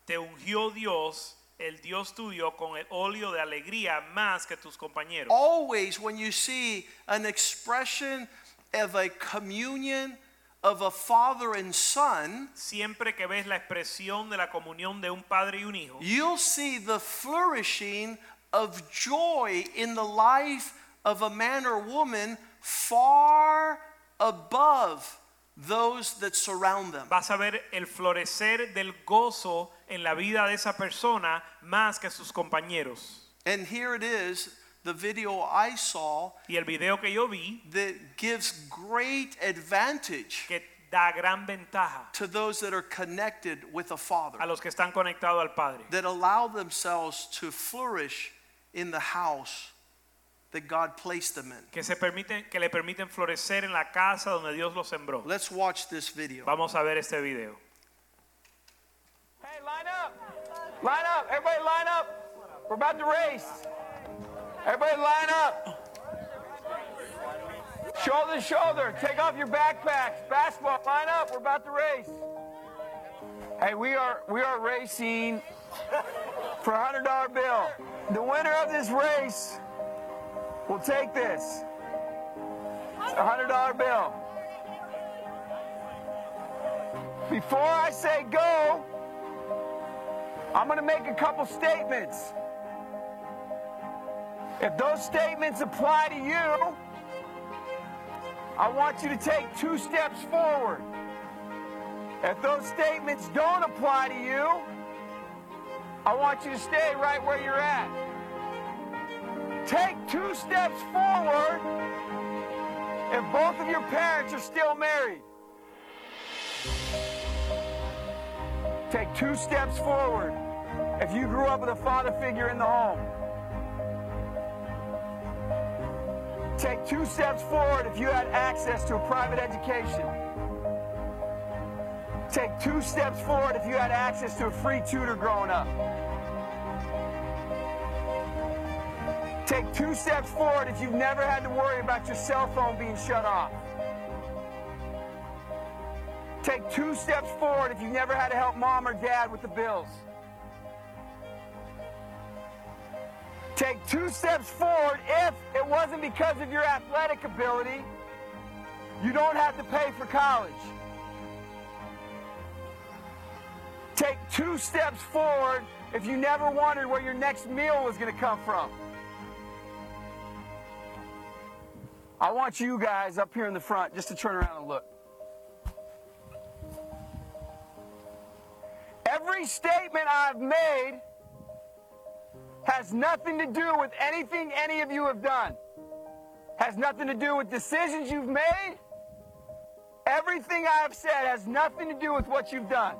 te ungió Dios, el Dios tuyo, con el óleo de alegría más que tus compañeros. Always, when you see an expression of a communion of a father and son, Siempre que ves la expresión de la comunión de un padre y un hijo, you'll see the flourishing of joy in the life of a man or woman far above those that surround them. vas a ver el florecer del gozo en la vida de esa persona más que sus compañeros. And here it is, the video I saw Y el video que yo vi, that gives great advantage que da gran ventaja to those that are connected with a father, a los que están conectados al Padre, that allow themselves to flourish in the house that God placed them in. que, se permiten, que le permiten florecer en la casa donde Dios los sembró. Let's watch this video. Vamos a ver este video. Hey, line up. Line up. Everybody line up. We're about to race. Everybody line up. Shoulder to shoulder. Take off your backpacks. Basketball, line up. We're about to race. Hey, we are we are racing for a hundred dollar bill. The winner of this race will take this. It's A hundred dollar bill. Before I say go, I'm going to make a couple statements. If those statements apply to you, I want you to take two steps forward. If those statements don't apply to you, I want you to stay right where you're at. Take two steps forward if both of your parents are still married. Take two steps forward if you grew up with a father figure in the home. Take two steps forward if you had access to a private education. Take two steps forward if you had access to a free tutor growing up. Take two steps forward if you've never had to worry about your cell phone being shut off. Take two steps forward if you've never had to help mom or dad with the bills. Take two steps forward if it wasn't because of your athletic ability, you don't have to pay for college. Take two steps forward if you never wondered where your next meal was going to come from. I want you guys up here in the front just to turn around and look. Every statement I've made has nothing to do with anything any of you have done. Has nothing to do with decisions you've made. Everything I have said has nothing to do with what you've done.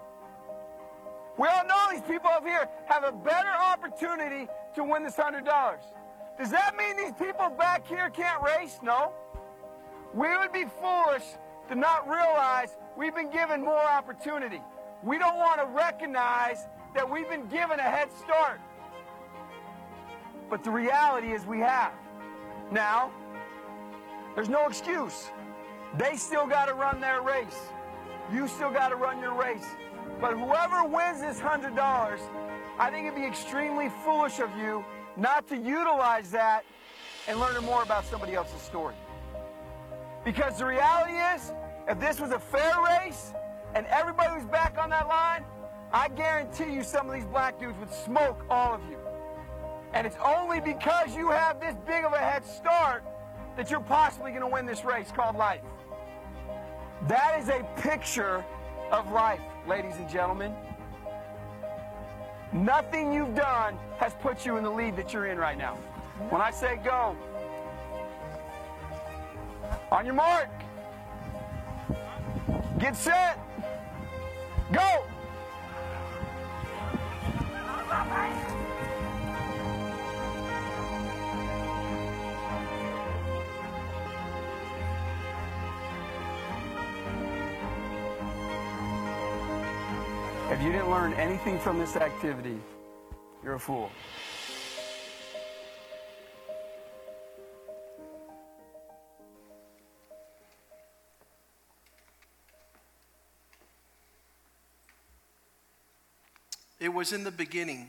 We all know these people up here have a better opportunity to win this $100. Does that mean these people back here can't race? No. We would be foolish to not realize we've been given more opportunity. We don't want to recognize that we've been given a head start. But the reality is we have. Now, there's no excuse. They still got to run their race. You still got to run your race. But whoever wins this $100, I think it'd be extremely foolish of you not to utilize that and learn more about somebody else's story. Because the reality is, if this was a fair race and everybody was back on that line, I guarantee you some of these black dudes would smoke all of you. And it's only because you have this big of a head start that you're possibly going to win this race called life. That is a picture of life, ladies and gentlemen. Nothing you've done has put you in the lead that you're in right now. When I say go, on your mark, get set, go. If you didn't learn anything from this activity, you're a fool. It was in the beginning,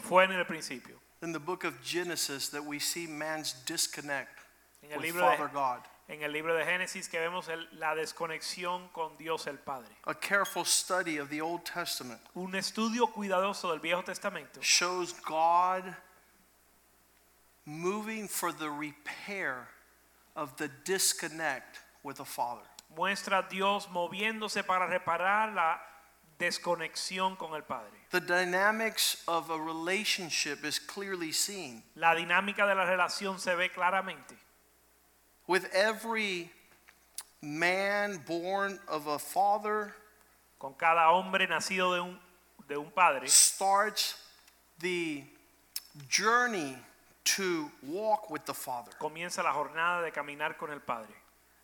fue en el principio. in the book of Genesis, that we see man's disconnect En el with Father de, God. En el libro de Génesis que vemos el- la desconexión con Dios el Padre. A careful study of the Old Testament Un estudio cuidadoso del Viejo Testamento shows God moving for the repair of the disconnect with the Father. muestra a Dios moviéndose para reparar la desconexión con el Padre. The dynamics of a relationship is clearly seen. La dinámica de la relación se ve claramente. With every man born of a father Con cada hombre nacido de un, de un padre starts the journey to walk with the Father. comienza la jornada de caminar con el Padre.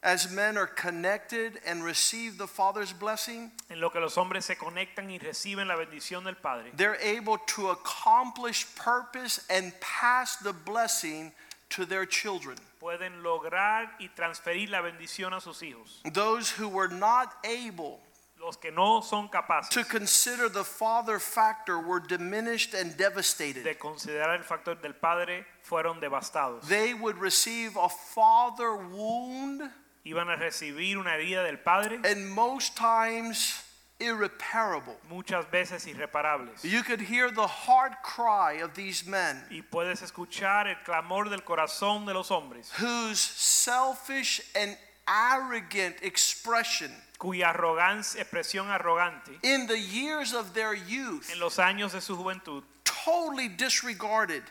As men are connected and receive the Father's blessing, En lo que los hombres se conectan y reciben la bendición del Padre, they're able to accomplish purpose and pass the blessing to their children. pueden lograr y transferir la bendición a sus hijos. Those who were not able Los que no son capaces to consider the father factor were diminished and devastated. de considerar el factor del Padre fueron devastados. They would receive a father wound Iban a recibir una herida del Padre, and most times irreparable. muchas veces irreparables. You could hear the heart cry of these men Y puedes escuchar el clamor del corazón de los hombres, whose selfish and arrogant expression cuya arrogancia, expresión arrogante in the years of their youth en los años de su juventud totally disregarded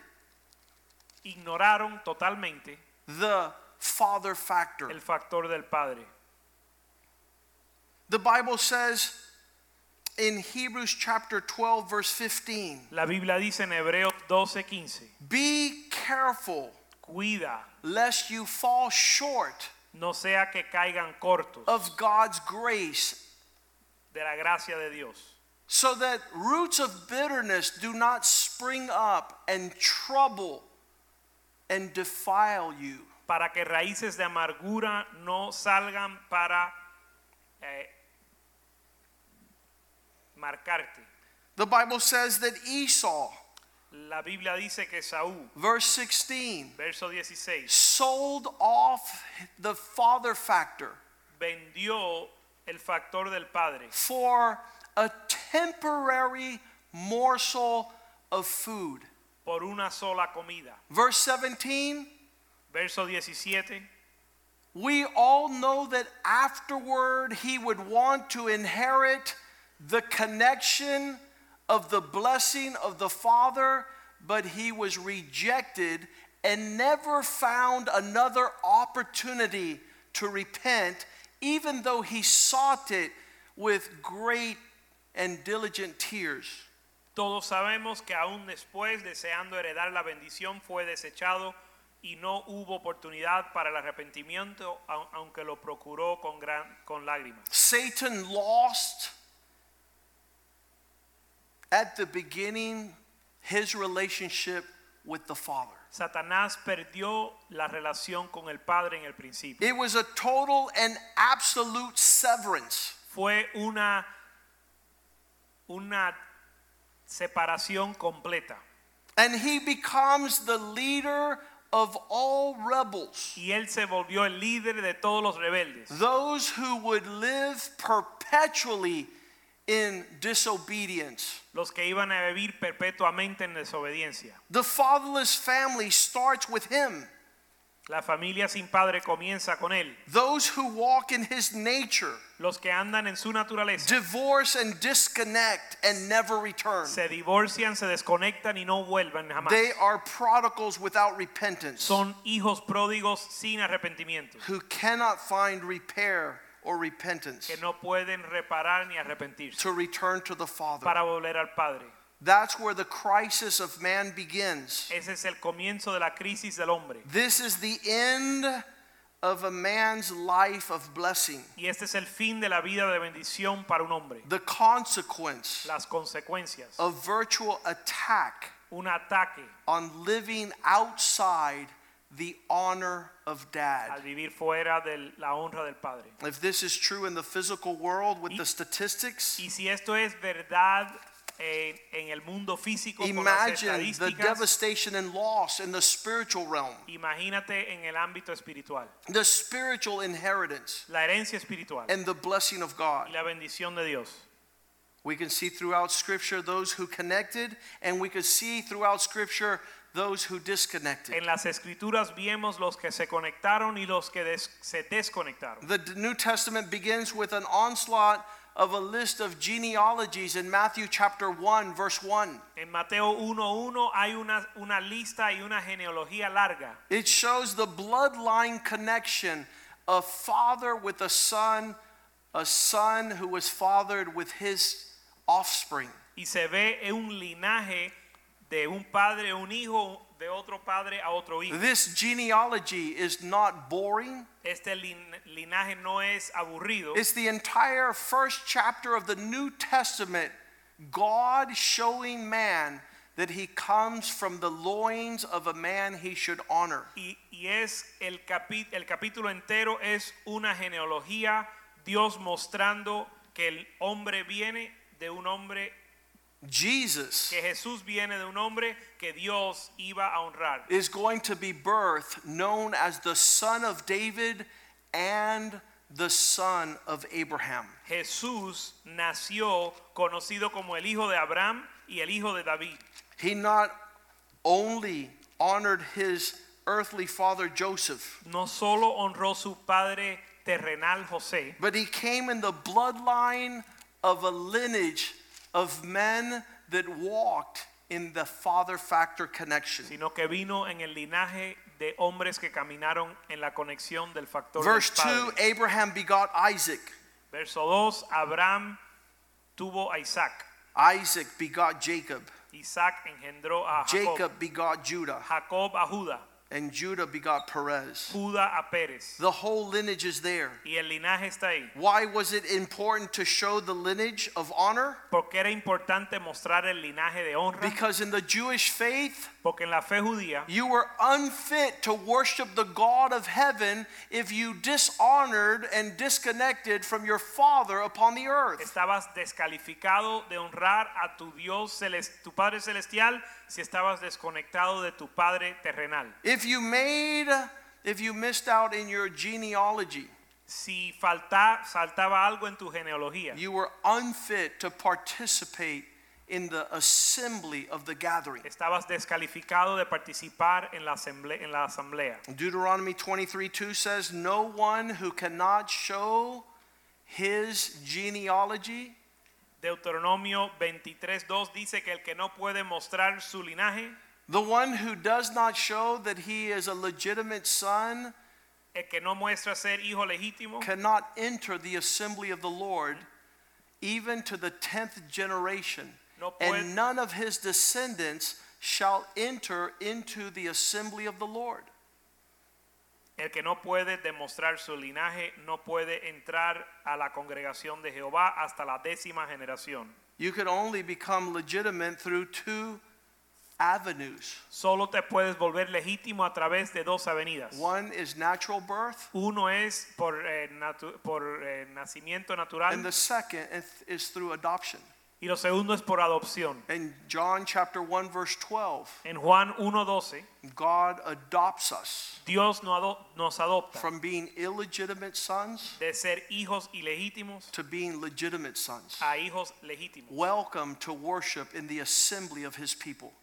ignoraron totalmente the father factor. el factor del Padre. The Bible says in Hebrews chapter 12, verse 15, La Biblia dice en Hebreos 12:15, be careful cuida, lest you fall short no sea que caigan cortos of God's grace, de la gracia de Dios, so that roots of bitterness do not spring up and trouble and defile you. para que raíces de amargura no salgan para eh, marcarte. The Bible says that Esau, La Biblia dice que Esaú, verse 16, verso 16, sold off the father factor vendió el factor del padre for a temporary morsel of food. por una sola comida. Verse 17, Verso 17, we all know that afterward he would want to inherit the connection of the blessing of the Father, but he was rejected and never found another opportunity to repent, even though he sought it with great and diligent tears. todos sabemos que aún después, deseando heredar la bendición, fue desechado y no hubo oportunidad para el arrepentimiento, aunque lo procuró con, gran, con lágrimas. Satan lost at the beginning his relationship with the Father. Satanás perdió la relación con el Padre en el principio. It was a total and absolute severance. Fue una, una separación completa. And he becomes the leader of all rebels, Y él se volvió el líder de todos los rebeldes. those who would live perpetually in disobedience. Los que iban a vivir perpetuamente en desobediencia. The fatherless family starts with him. La familia sin padre comienza con él. Those who walk in his nature Los que andan en su naturaleza divorce and disconnect and never return. se divorcian, se desconectan y no vuelven jamás. They are prodigals without repentance Son hijos pródigos sin arrepentimiento, who cannot find repair or repentance que no pueden reparar ni arrepentirse to return to the Father. para volver al Padre. That's where the crisis of man begins. Ese es el comienzo de la crisis del hombre. This is the end of a man's life of blessing. Y este es el fin de la vida de bendición para un hombre. The consequence Las consecuencias. of virtual attack Un ataque on living outside the honor of dad. al vivir fuera de la honra del Padre. If this is true in the physical world with the statistics, Y si esto es verdad eh, en el mundo físico con las imagine the devastation and loss in the spiritual realm, imagínate en el ámbito espiritual, the spiritual inheritance, la herencia espiritual and the blessing of God. y la bendición de Dios. We can see throughout Scripture those who connected, and we could see throughout Scripture those who disconnected. En las escrituras vemos los que se conectaron y los que des- se desconectaron. The New Testament begins with an onslaught of a list of genealogies in Matthew chapter 1, verse 1. En Mateo 1.1 hay una, una lista y una genealogía larga. It shows the bloodline connection of father with a son, a son who was fathered with his offspring. Y se ve un linaje de un padre, un hijo, de otro padre a otro hijo. This genealogy is not boring. Este lin- linaje no es aburrido. It's the entire first chapter of the New Testament, God showing man that he comes from the loins of a man he should honor. Y, y es el, capi- el capítulo entero es una genealogía, Dios mostrando que el hombre viene de un hombre, Jesus que Jesús viene de un hombre que Dios iba a honrar. is going to be birthed known as the son of David and the son of Abraham. Jesús nació conocido como el hijo de Abraham y el hijo de David. He not only honored his earthly father Joseph, No solo honró su padre terrenal José, but he came in the bloodline of a lineage of men that walked in the father factor connection. sino que vino en el linaje de hombres que caminaron en la conexión del factor Verse del 2. Abraham begot Isaac, Verso 2, Abraham tuvo a Isaac. Isaac begot Jacob, Isaac engendró a Jacob. Jacob begot Judah. Jacob a Judá. And Judah begot Perez. Judá a Pérez. The whole lineage is there. Y el linaje está ahí. Why was it important to show the lineage of honor? Porque era importante mostrar el linaje de honra. Because in the Jewish faith, Porque en la fe judía you were unfit to worship the God of heaven if you dishonored and disconnected from your Father upon the earth. estabas descalificado de honrar a tu Dios, tu Padre Celestial, si estabas desconectado de tu Padre terrenal. If you made, uh, if you missed out in your genealogy, Si falta, saltaba algo en tu genealogía, you were unfit to participate in the assembly of the gathering. estabas descalificado de participar en la asamblea. En la asamblea. Deuteronomy 23:2 says, No one who cannot show his genealogy Deuteronomio 23.2 dice que el que no puede mostrar su linaje, The one who does not show that he is a legitimate son el que no muestra ser hijo legítimo, cannot enter the assembly of the Lord, even to the tenth generation. No puede- And none of his descendants shall enter into the assembly of the Lord. El que no puede demostrar su linaje no puede entrar a la congregación de Jehová hasta la décima generación. You could only become legitimate through two avenues. Solo te puedes volver legítimo a través de dos avenidas. One is natural birth, Uno es por, eh, natu- por eh, nacimiento natural and the second is- is through adoption. Y lo segundo es por adopción. In John chapter 1 verse 12, En Juan 1.12, God adopts us Dios no ado- nos adopta from being illegitimate sons de ser hijos ilegítimos to being legitimate sons. a hijos legítimos. Welcome to worship in the assembly of his people.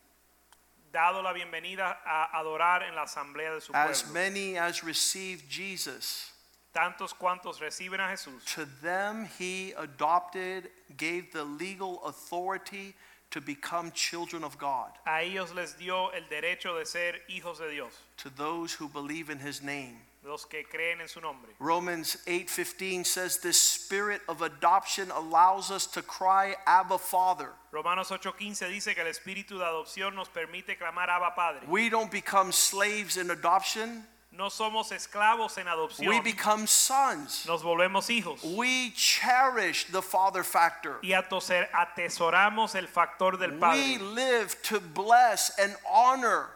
Dado la bienvenida a adorar en la asamblea de su As pueblo. many as received Jesus, Tantos cuantos reciben a Jesús, to them he adopted, gave the legal authority to become children of God. a ellos les dio el derecho de ser hijos de Dios, To those who believe in his name. los que creen en su nombre. Romans 8:15 says this spirit of adoption allows us to cry abba father. Romanos 8:15 dice que el espíritu de adopción nos permite clamar Abba Padre. We don't become slaves in adoption, No somos esclavos en we become sons. nos volvemos hijos. We cherish the father factor. Y atesoramos el factor del padre. We live to bless and honor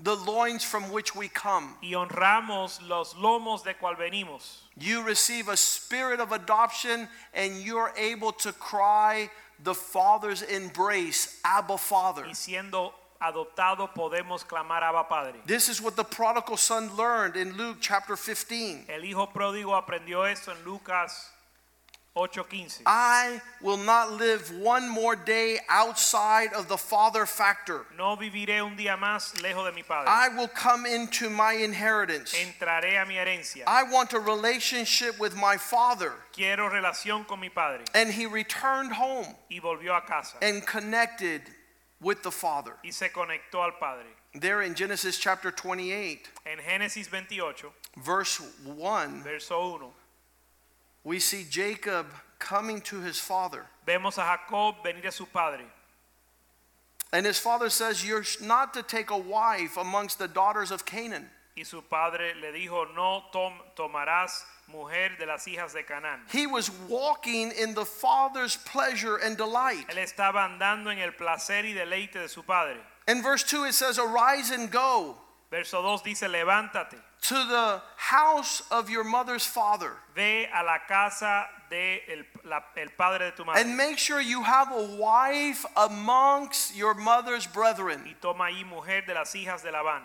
the loins from which we come. Y honramos los lomos de cual venimos. You receive a spirit of adoption and you're able to cry the father's embrace, Abba Father. Y siendo adoptado podemos clamar Abba Padre. This is what the prodigal son learned in Luke chapter 15. El hijo pródigo aprendió esto en Lucas 8:15. I will not live one more day outside of the father factor. No viviré un día más lejos de mi padre. I will come into my inheritance. Entraré a mi herencia. I want a relationship with my father. Quiero relación con mi padre. And he returned home Y volvió a casa. and connected with the father. Y se conectó al padre. There in Genesis chapter 28, En Génesis 28, verse 1, verso 1, we see Jacob coming to his father. vemos a Jacob venir a su padre. And his father says, You're not to take a wife amongst the daughters of Canaan. Y su padre le dijo, no tom- tomarás mujer de las hijas de Canaán. He was walking in the father's pleasure and delight. Él estaba andando en el placer y deleite de su padre. In verse 2, it says, Arise and go Verso 2 dice, levántate, to the house of your mother's father, ve a la casa de el, la- el padre de tu madre and make sure you have a wife amongst your mother's brethren. y toma ahí mujer de las hijas de Labán.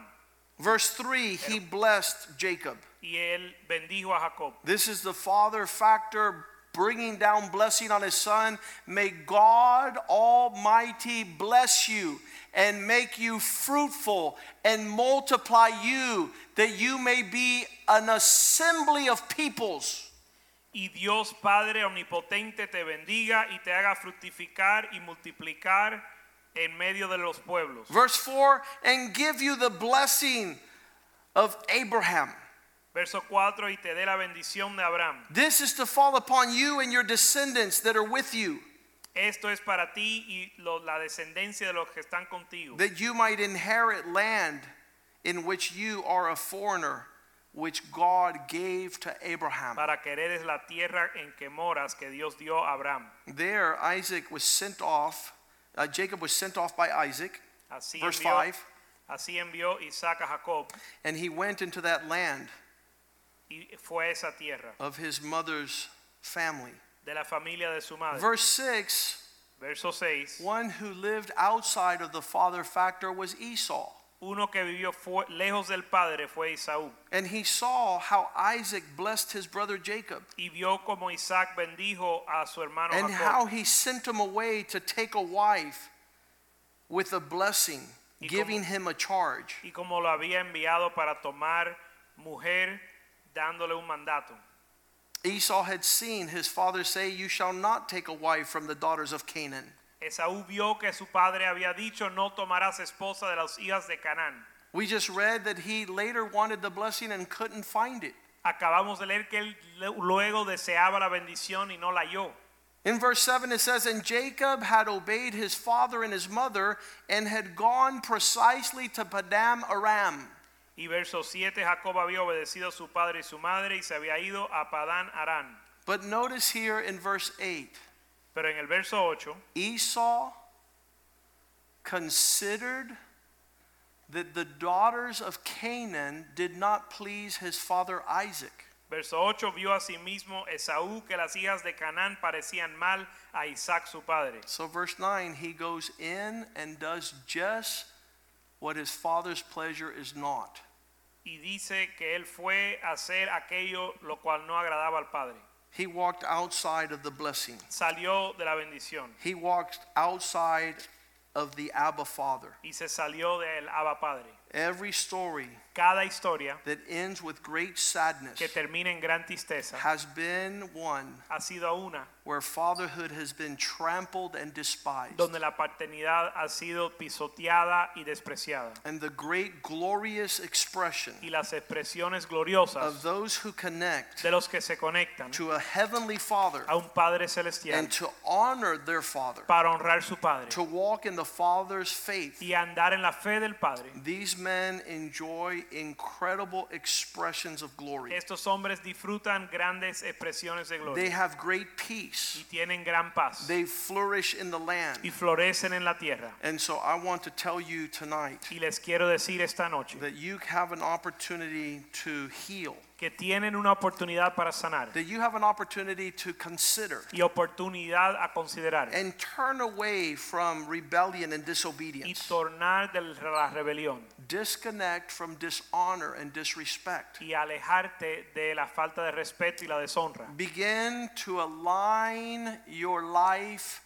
Verse 3, he blessed Jacob. Y él bendijo a Jacob. This is the father factor bringing down blessing on his son. May God Almighty bless you and make you fruitful and multiply you, that you may be an assembly of peoples. Y Dios Padre omnipotente te bendiga y te haga fructificar y multiplicar en medio de los pueblos. Verse 4 and give you the blessing of Abraham. Verso 4 y te dé la bendición de Abraham. This is to fall upon you and your descendants that are with you, Esto es para ti y lo- la descendencia de los que están contigo. that you might inherit land in which you are a foreigner, which God gave to Abraham. para que heredes la tierra en que moras que Dios dio a Abraham. There, Isaac was sent off, uh, Jacob was sent off by Isaac, Así verse envió, 5, así envió Isaac a Jacob and he went into that land fue esa tierra of his mother's family. de la familia de su madre. Verse 6 Verso 6. one who lived outside of the father factor was Esau. Uno que vivió fu- lejos del padre fue Esaú And he saw how Isaac blessed his brother Jacob y vio como Isaac bendijo a su hermano and Jacob how he sent him away to take a wife with a blessing, Y giving como- him a charge. y como lo había enviado para tomar mujer dándole un mandato. Esau had seen his father say, You shall not take a wife from the daughters of Canaan. Esaú vio que su padre había dicho no tomarás esposa de las hijas de Canaán. We just read that he later wanted the blessing and couldn't find it. Acabamos de leer que él luego deseaba la bendición y no la halló. In verse 7, it says, And Jacob had obeyed his father and his mother and had gone precisely to Padan Aram. Y verso 7, Jacob había obedecido a su padre y su madre y se había ido a Padán Aram. But notice here in verse 8, Pero en el verso 8, Esau considered that the daughters of Canaan did not please his father Isaac. verso 8 vio a sí mismo Esaú que las hijas de Canaán parecían mal a Isaac su padre. So, verse 9, he goes in and does just what his father's pleasure is not. Y dice que él fue a hacer aquello lo cual no agradaba al padre. He walked outside of the blessing, Salió de la bendición he walked outside of the Abba Father. y se salió del Abba Padre. Every story Cada historia that ends with great sadness que termina en gran tristeza has been one ha sido una where fatherhood has been trampled and despised. donde la paternidad ha sido pisoteada y despreciada. And the great glorious expression Y las expresiones of those who connect de los que se conectan to a heavenly father a un Padre celestial and to honor their father, para honrar su Padre to walk in the father's faith. y andar en la fe del Padre. These men enjoy incredible expressions of glory. Estos hombres disfrutan grandes expresiones de gloria. They have great y peace. tienen gran paz They flourish in the land. y florecen en la tierra. And so I want to tell you tonight Y les quiero decir esta noche that you have an opportunity to heal, que tienen una oportunidad para sanar that you have an opportunity to consider y oportunidad a considerar and turn away from rebellion and y disobedience. tornar de la rebelión Disconnect from dishonor and disrespect. y alejarte de la falta de respeto y la deshonra. Begin to align your life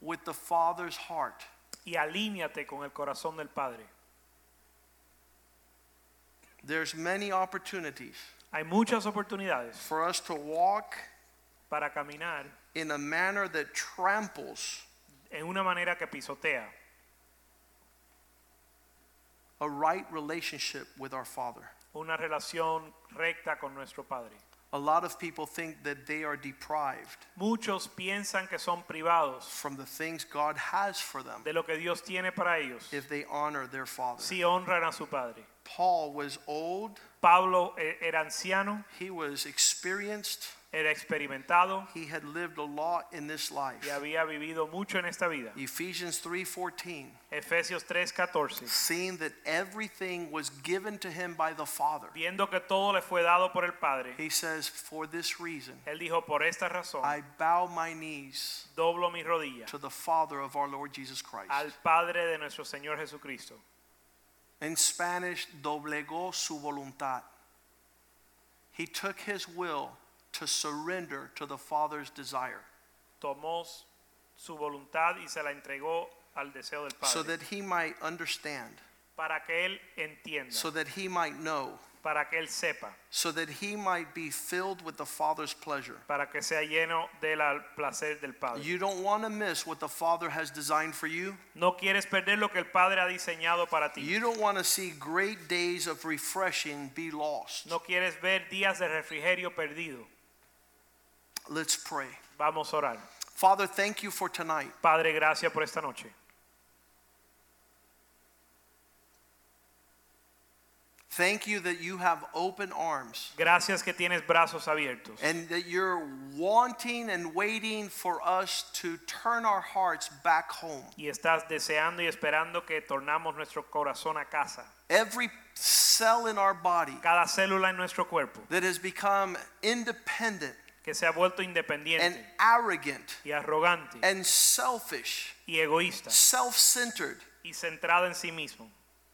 with the Father's heart. Y alíñate con el corazón del Padre. There's many opportunities Hay muchas oportunidades for us to walk para caminar in a manner that tramples en una manera que pisotea a right relationship with our Father. una relación recta con nuestro Padre. A lot of people think that they are deprived Muchos piensan que son privados from the things God has for them de lo que Dios tiene para ellos if they honor their Father. si honran a su Padre. Paul was old, Pablo eh, era anciano, he was experienced, era experimentado he had lived a lot in this life. y había vivido mucho en esta vida. Ephesians 3:14 Efesios 3:14. seeing that everything was given to him by the Father. Viendo que todo le fue dado por el Padre, He says, For this reason, él dijo, por esta razón, I bow my knees doblo mi rodilla to the Father of our Lord Jesus Christ. al Padre de nuestro Señor Jesucristo. In Spanish, doblegó su voluntad. He took his will to surrender to the Father's desire Tomó su voluntad y se la entregó al deseo del Padre. so that he might understand, para que él entienda, so that he might know, para que él sepa, so that he might be filled with the Father's pleasure. para que sea lleno del placer del Padre. You don't want to miss what the Father has designed for you. No quieres perder lo que el Padre ha diseñado para ti. You don't want to see great days of refreshing be lost. No quieres ver días de refrigerio perdido. Let's pray. Vamos a orar. Father, thank you for tonight. Padre, gracias por esta noche. Thank you that you have open arms Gracias que tienes brazos abiertos and that you're wanting and waiting for us to turn our hearts back home. y estás deseando y esperando que tornamos nuestro corazón a casa. Every cell in our body Cada célula en nuestro cuerpo that has become independent que se ha vuelto and independiente arrogant y arrogante and selfish, y egoísta self centered, y centrado en sí mismo,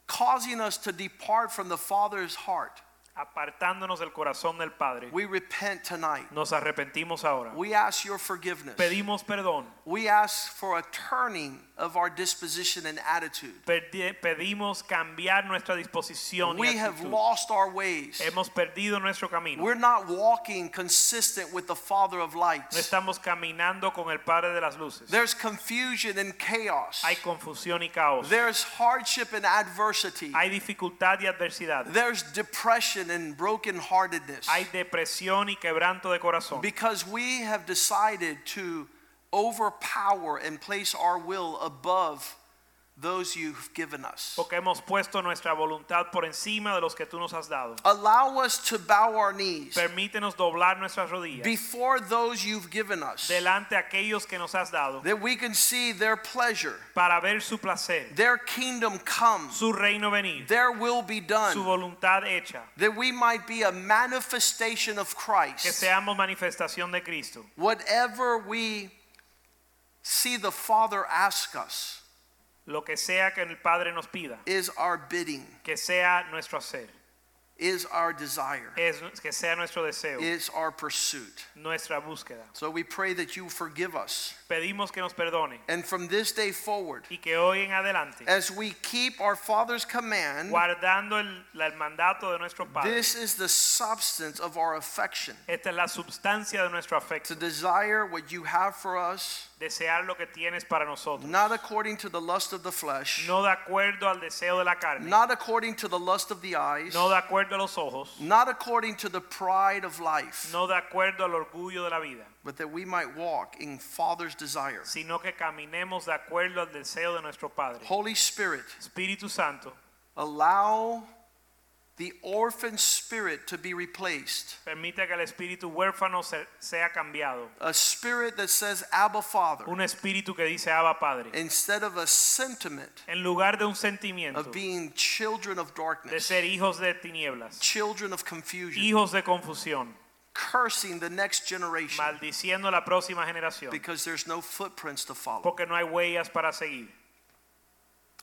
causing us to depart from the Father's heart. Apartándonos del corazón del Padre. We repent tonight. Nos arrepentimos ahora. We ask your forgiveness. Pedimos perdón. We ask for a turning of our disposition and attitude. Pedi- Pedimos cambiar nuestra disposición y We have lost our ways. Hemos perdido nuestro camino. We're not walking consistent with the Father of No lights. estamos caminando con el Padre de las luces. There's confusion and chaos. Hay confusión y caos. There's hardship and adversity. Hay dificultad y adversidad. There's depression and brokenheartedness. Hay depresión y quebranto de corazón. Because we have decided to overpower and place our will above those you've given us. Porque hemos puesto nuestra voluntad por encima de los que tú nos has dado. Allow us to bow our knees Permítenos doblar nuestras rodillas before those you've given us, delante aquellos que nos has dado that we can see their pleasure, para ver su placer, their kingdom come, su reino venir, their will be done. su voluntad hecha. that we might be a manifestation of Christ. Que seamos manifestación de Cristo. Whatever we see the Father ask us Lo que sea que el Padre nos pida, is our bidding, que sea nuestro hacer, is our desire, es, que sea nuestro deseo, is our pursuit. nuestra búsqueda. So we pray that you forgive us. Pedimos que nos perdone And from this day forward, y que hoy en adelante, as we keep our Father's command, guardando el, el mandato de nuestro Padre, this is the substance of our affection. esta es la substancia de nuestro To desire what you have for us, desear lo que tienes para nosotros, not according to the lust of the flesh, no de acuerdo al deseo de la carne, not according to the lust of the eyes, no de acuerdo a los ojos, not according to the pride of life, no de acuerdo al orgullo de la vida, but that we might walk in Father's desire. sino que caminemos de acuerdo al deseo de nuestro Padre. Holy Spirit, Espíritu Santo, allow the orphan spirit to be replaced. permite que el espíritu huérfano se- sea cambiado. A spirit that says, Abba, Father, Un espíritu que dice Abba Padre. instead of a sentiment En lugar de un sentimiento of being children of darkness. de ser hijos de tinieblas, children of confusion, hijos de confusión, cursing the next generation maldiciendo la próxima generación, because there's no footprints to follow. porque no hay huellas para seguir.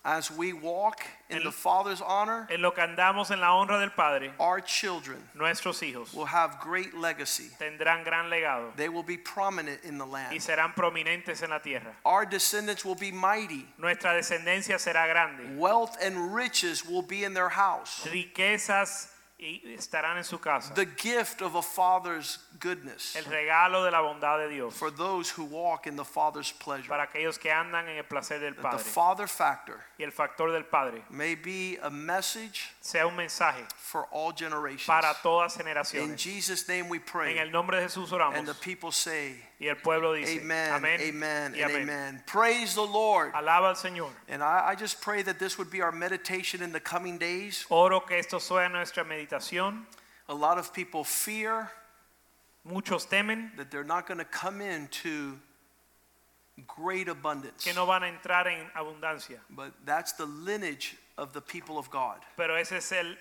As we walk in En- the Father's honor, En lo que andamos en la honra del Padre, our children nuestros hijos will have great legacy. tendrán gran legado They will be prominent in the land. y serán prominentes en la tierra. Our descendants will be mighty. Nuestra descendencia será grande. Wealth and riches will be in their house. Riquezas y estarán en su casa. The gift of a father's goodness El regalo de la bondad de Dios for those who walk in the father's pleasure. para aquellos que andan en el placer del That the Padre. father factor Y el factor del Padre may be a message sea un mensaje for all generations. para todas In. Jesus' name we En pray. el nombre de Jesús And the people say, Y el pueblo dice, Amen, amen, y and amén. amen. Praise the Lord. Alaba al Señor. And I, I just pray that this would be our meditation in the coming days. Oro que esto sea nuestra meditación. A lot of people fear Muchos temen that they're not going to come into great abundance. que no van a entrar en abundancia. But that's the lineage of the people of God. Pero ese es el,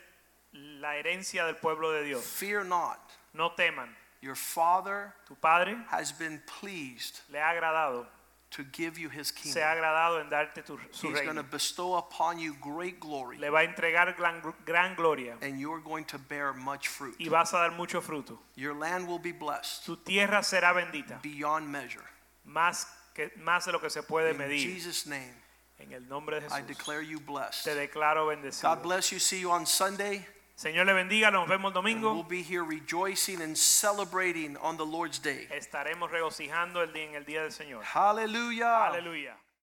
la herencia del pueblo de Dios. Fear not. No teman. Your Father Tu Padre has been pleased le ha agradado, to give you his kingdom. se ha agradado en darte tu, su He's going to bestow upon you great glory, Le va a entregar gran, gran gloria and you're going to bear much fruit. y vas a dar mucho fruto. Your land will be blessed Tu tierra será bendita, beyond measure. más, que, más de lo que se puede In medir. Jesus' name, En el nombre de I declare you blessed. te declaro God bless you. See you on Sunday. Señor le bendiga, nos vemos el And we'll be here rejoicing and celebrating on the Lord's day. Estaremos regocijando el día, en el día del Señor. Hallelujah. Aleluya.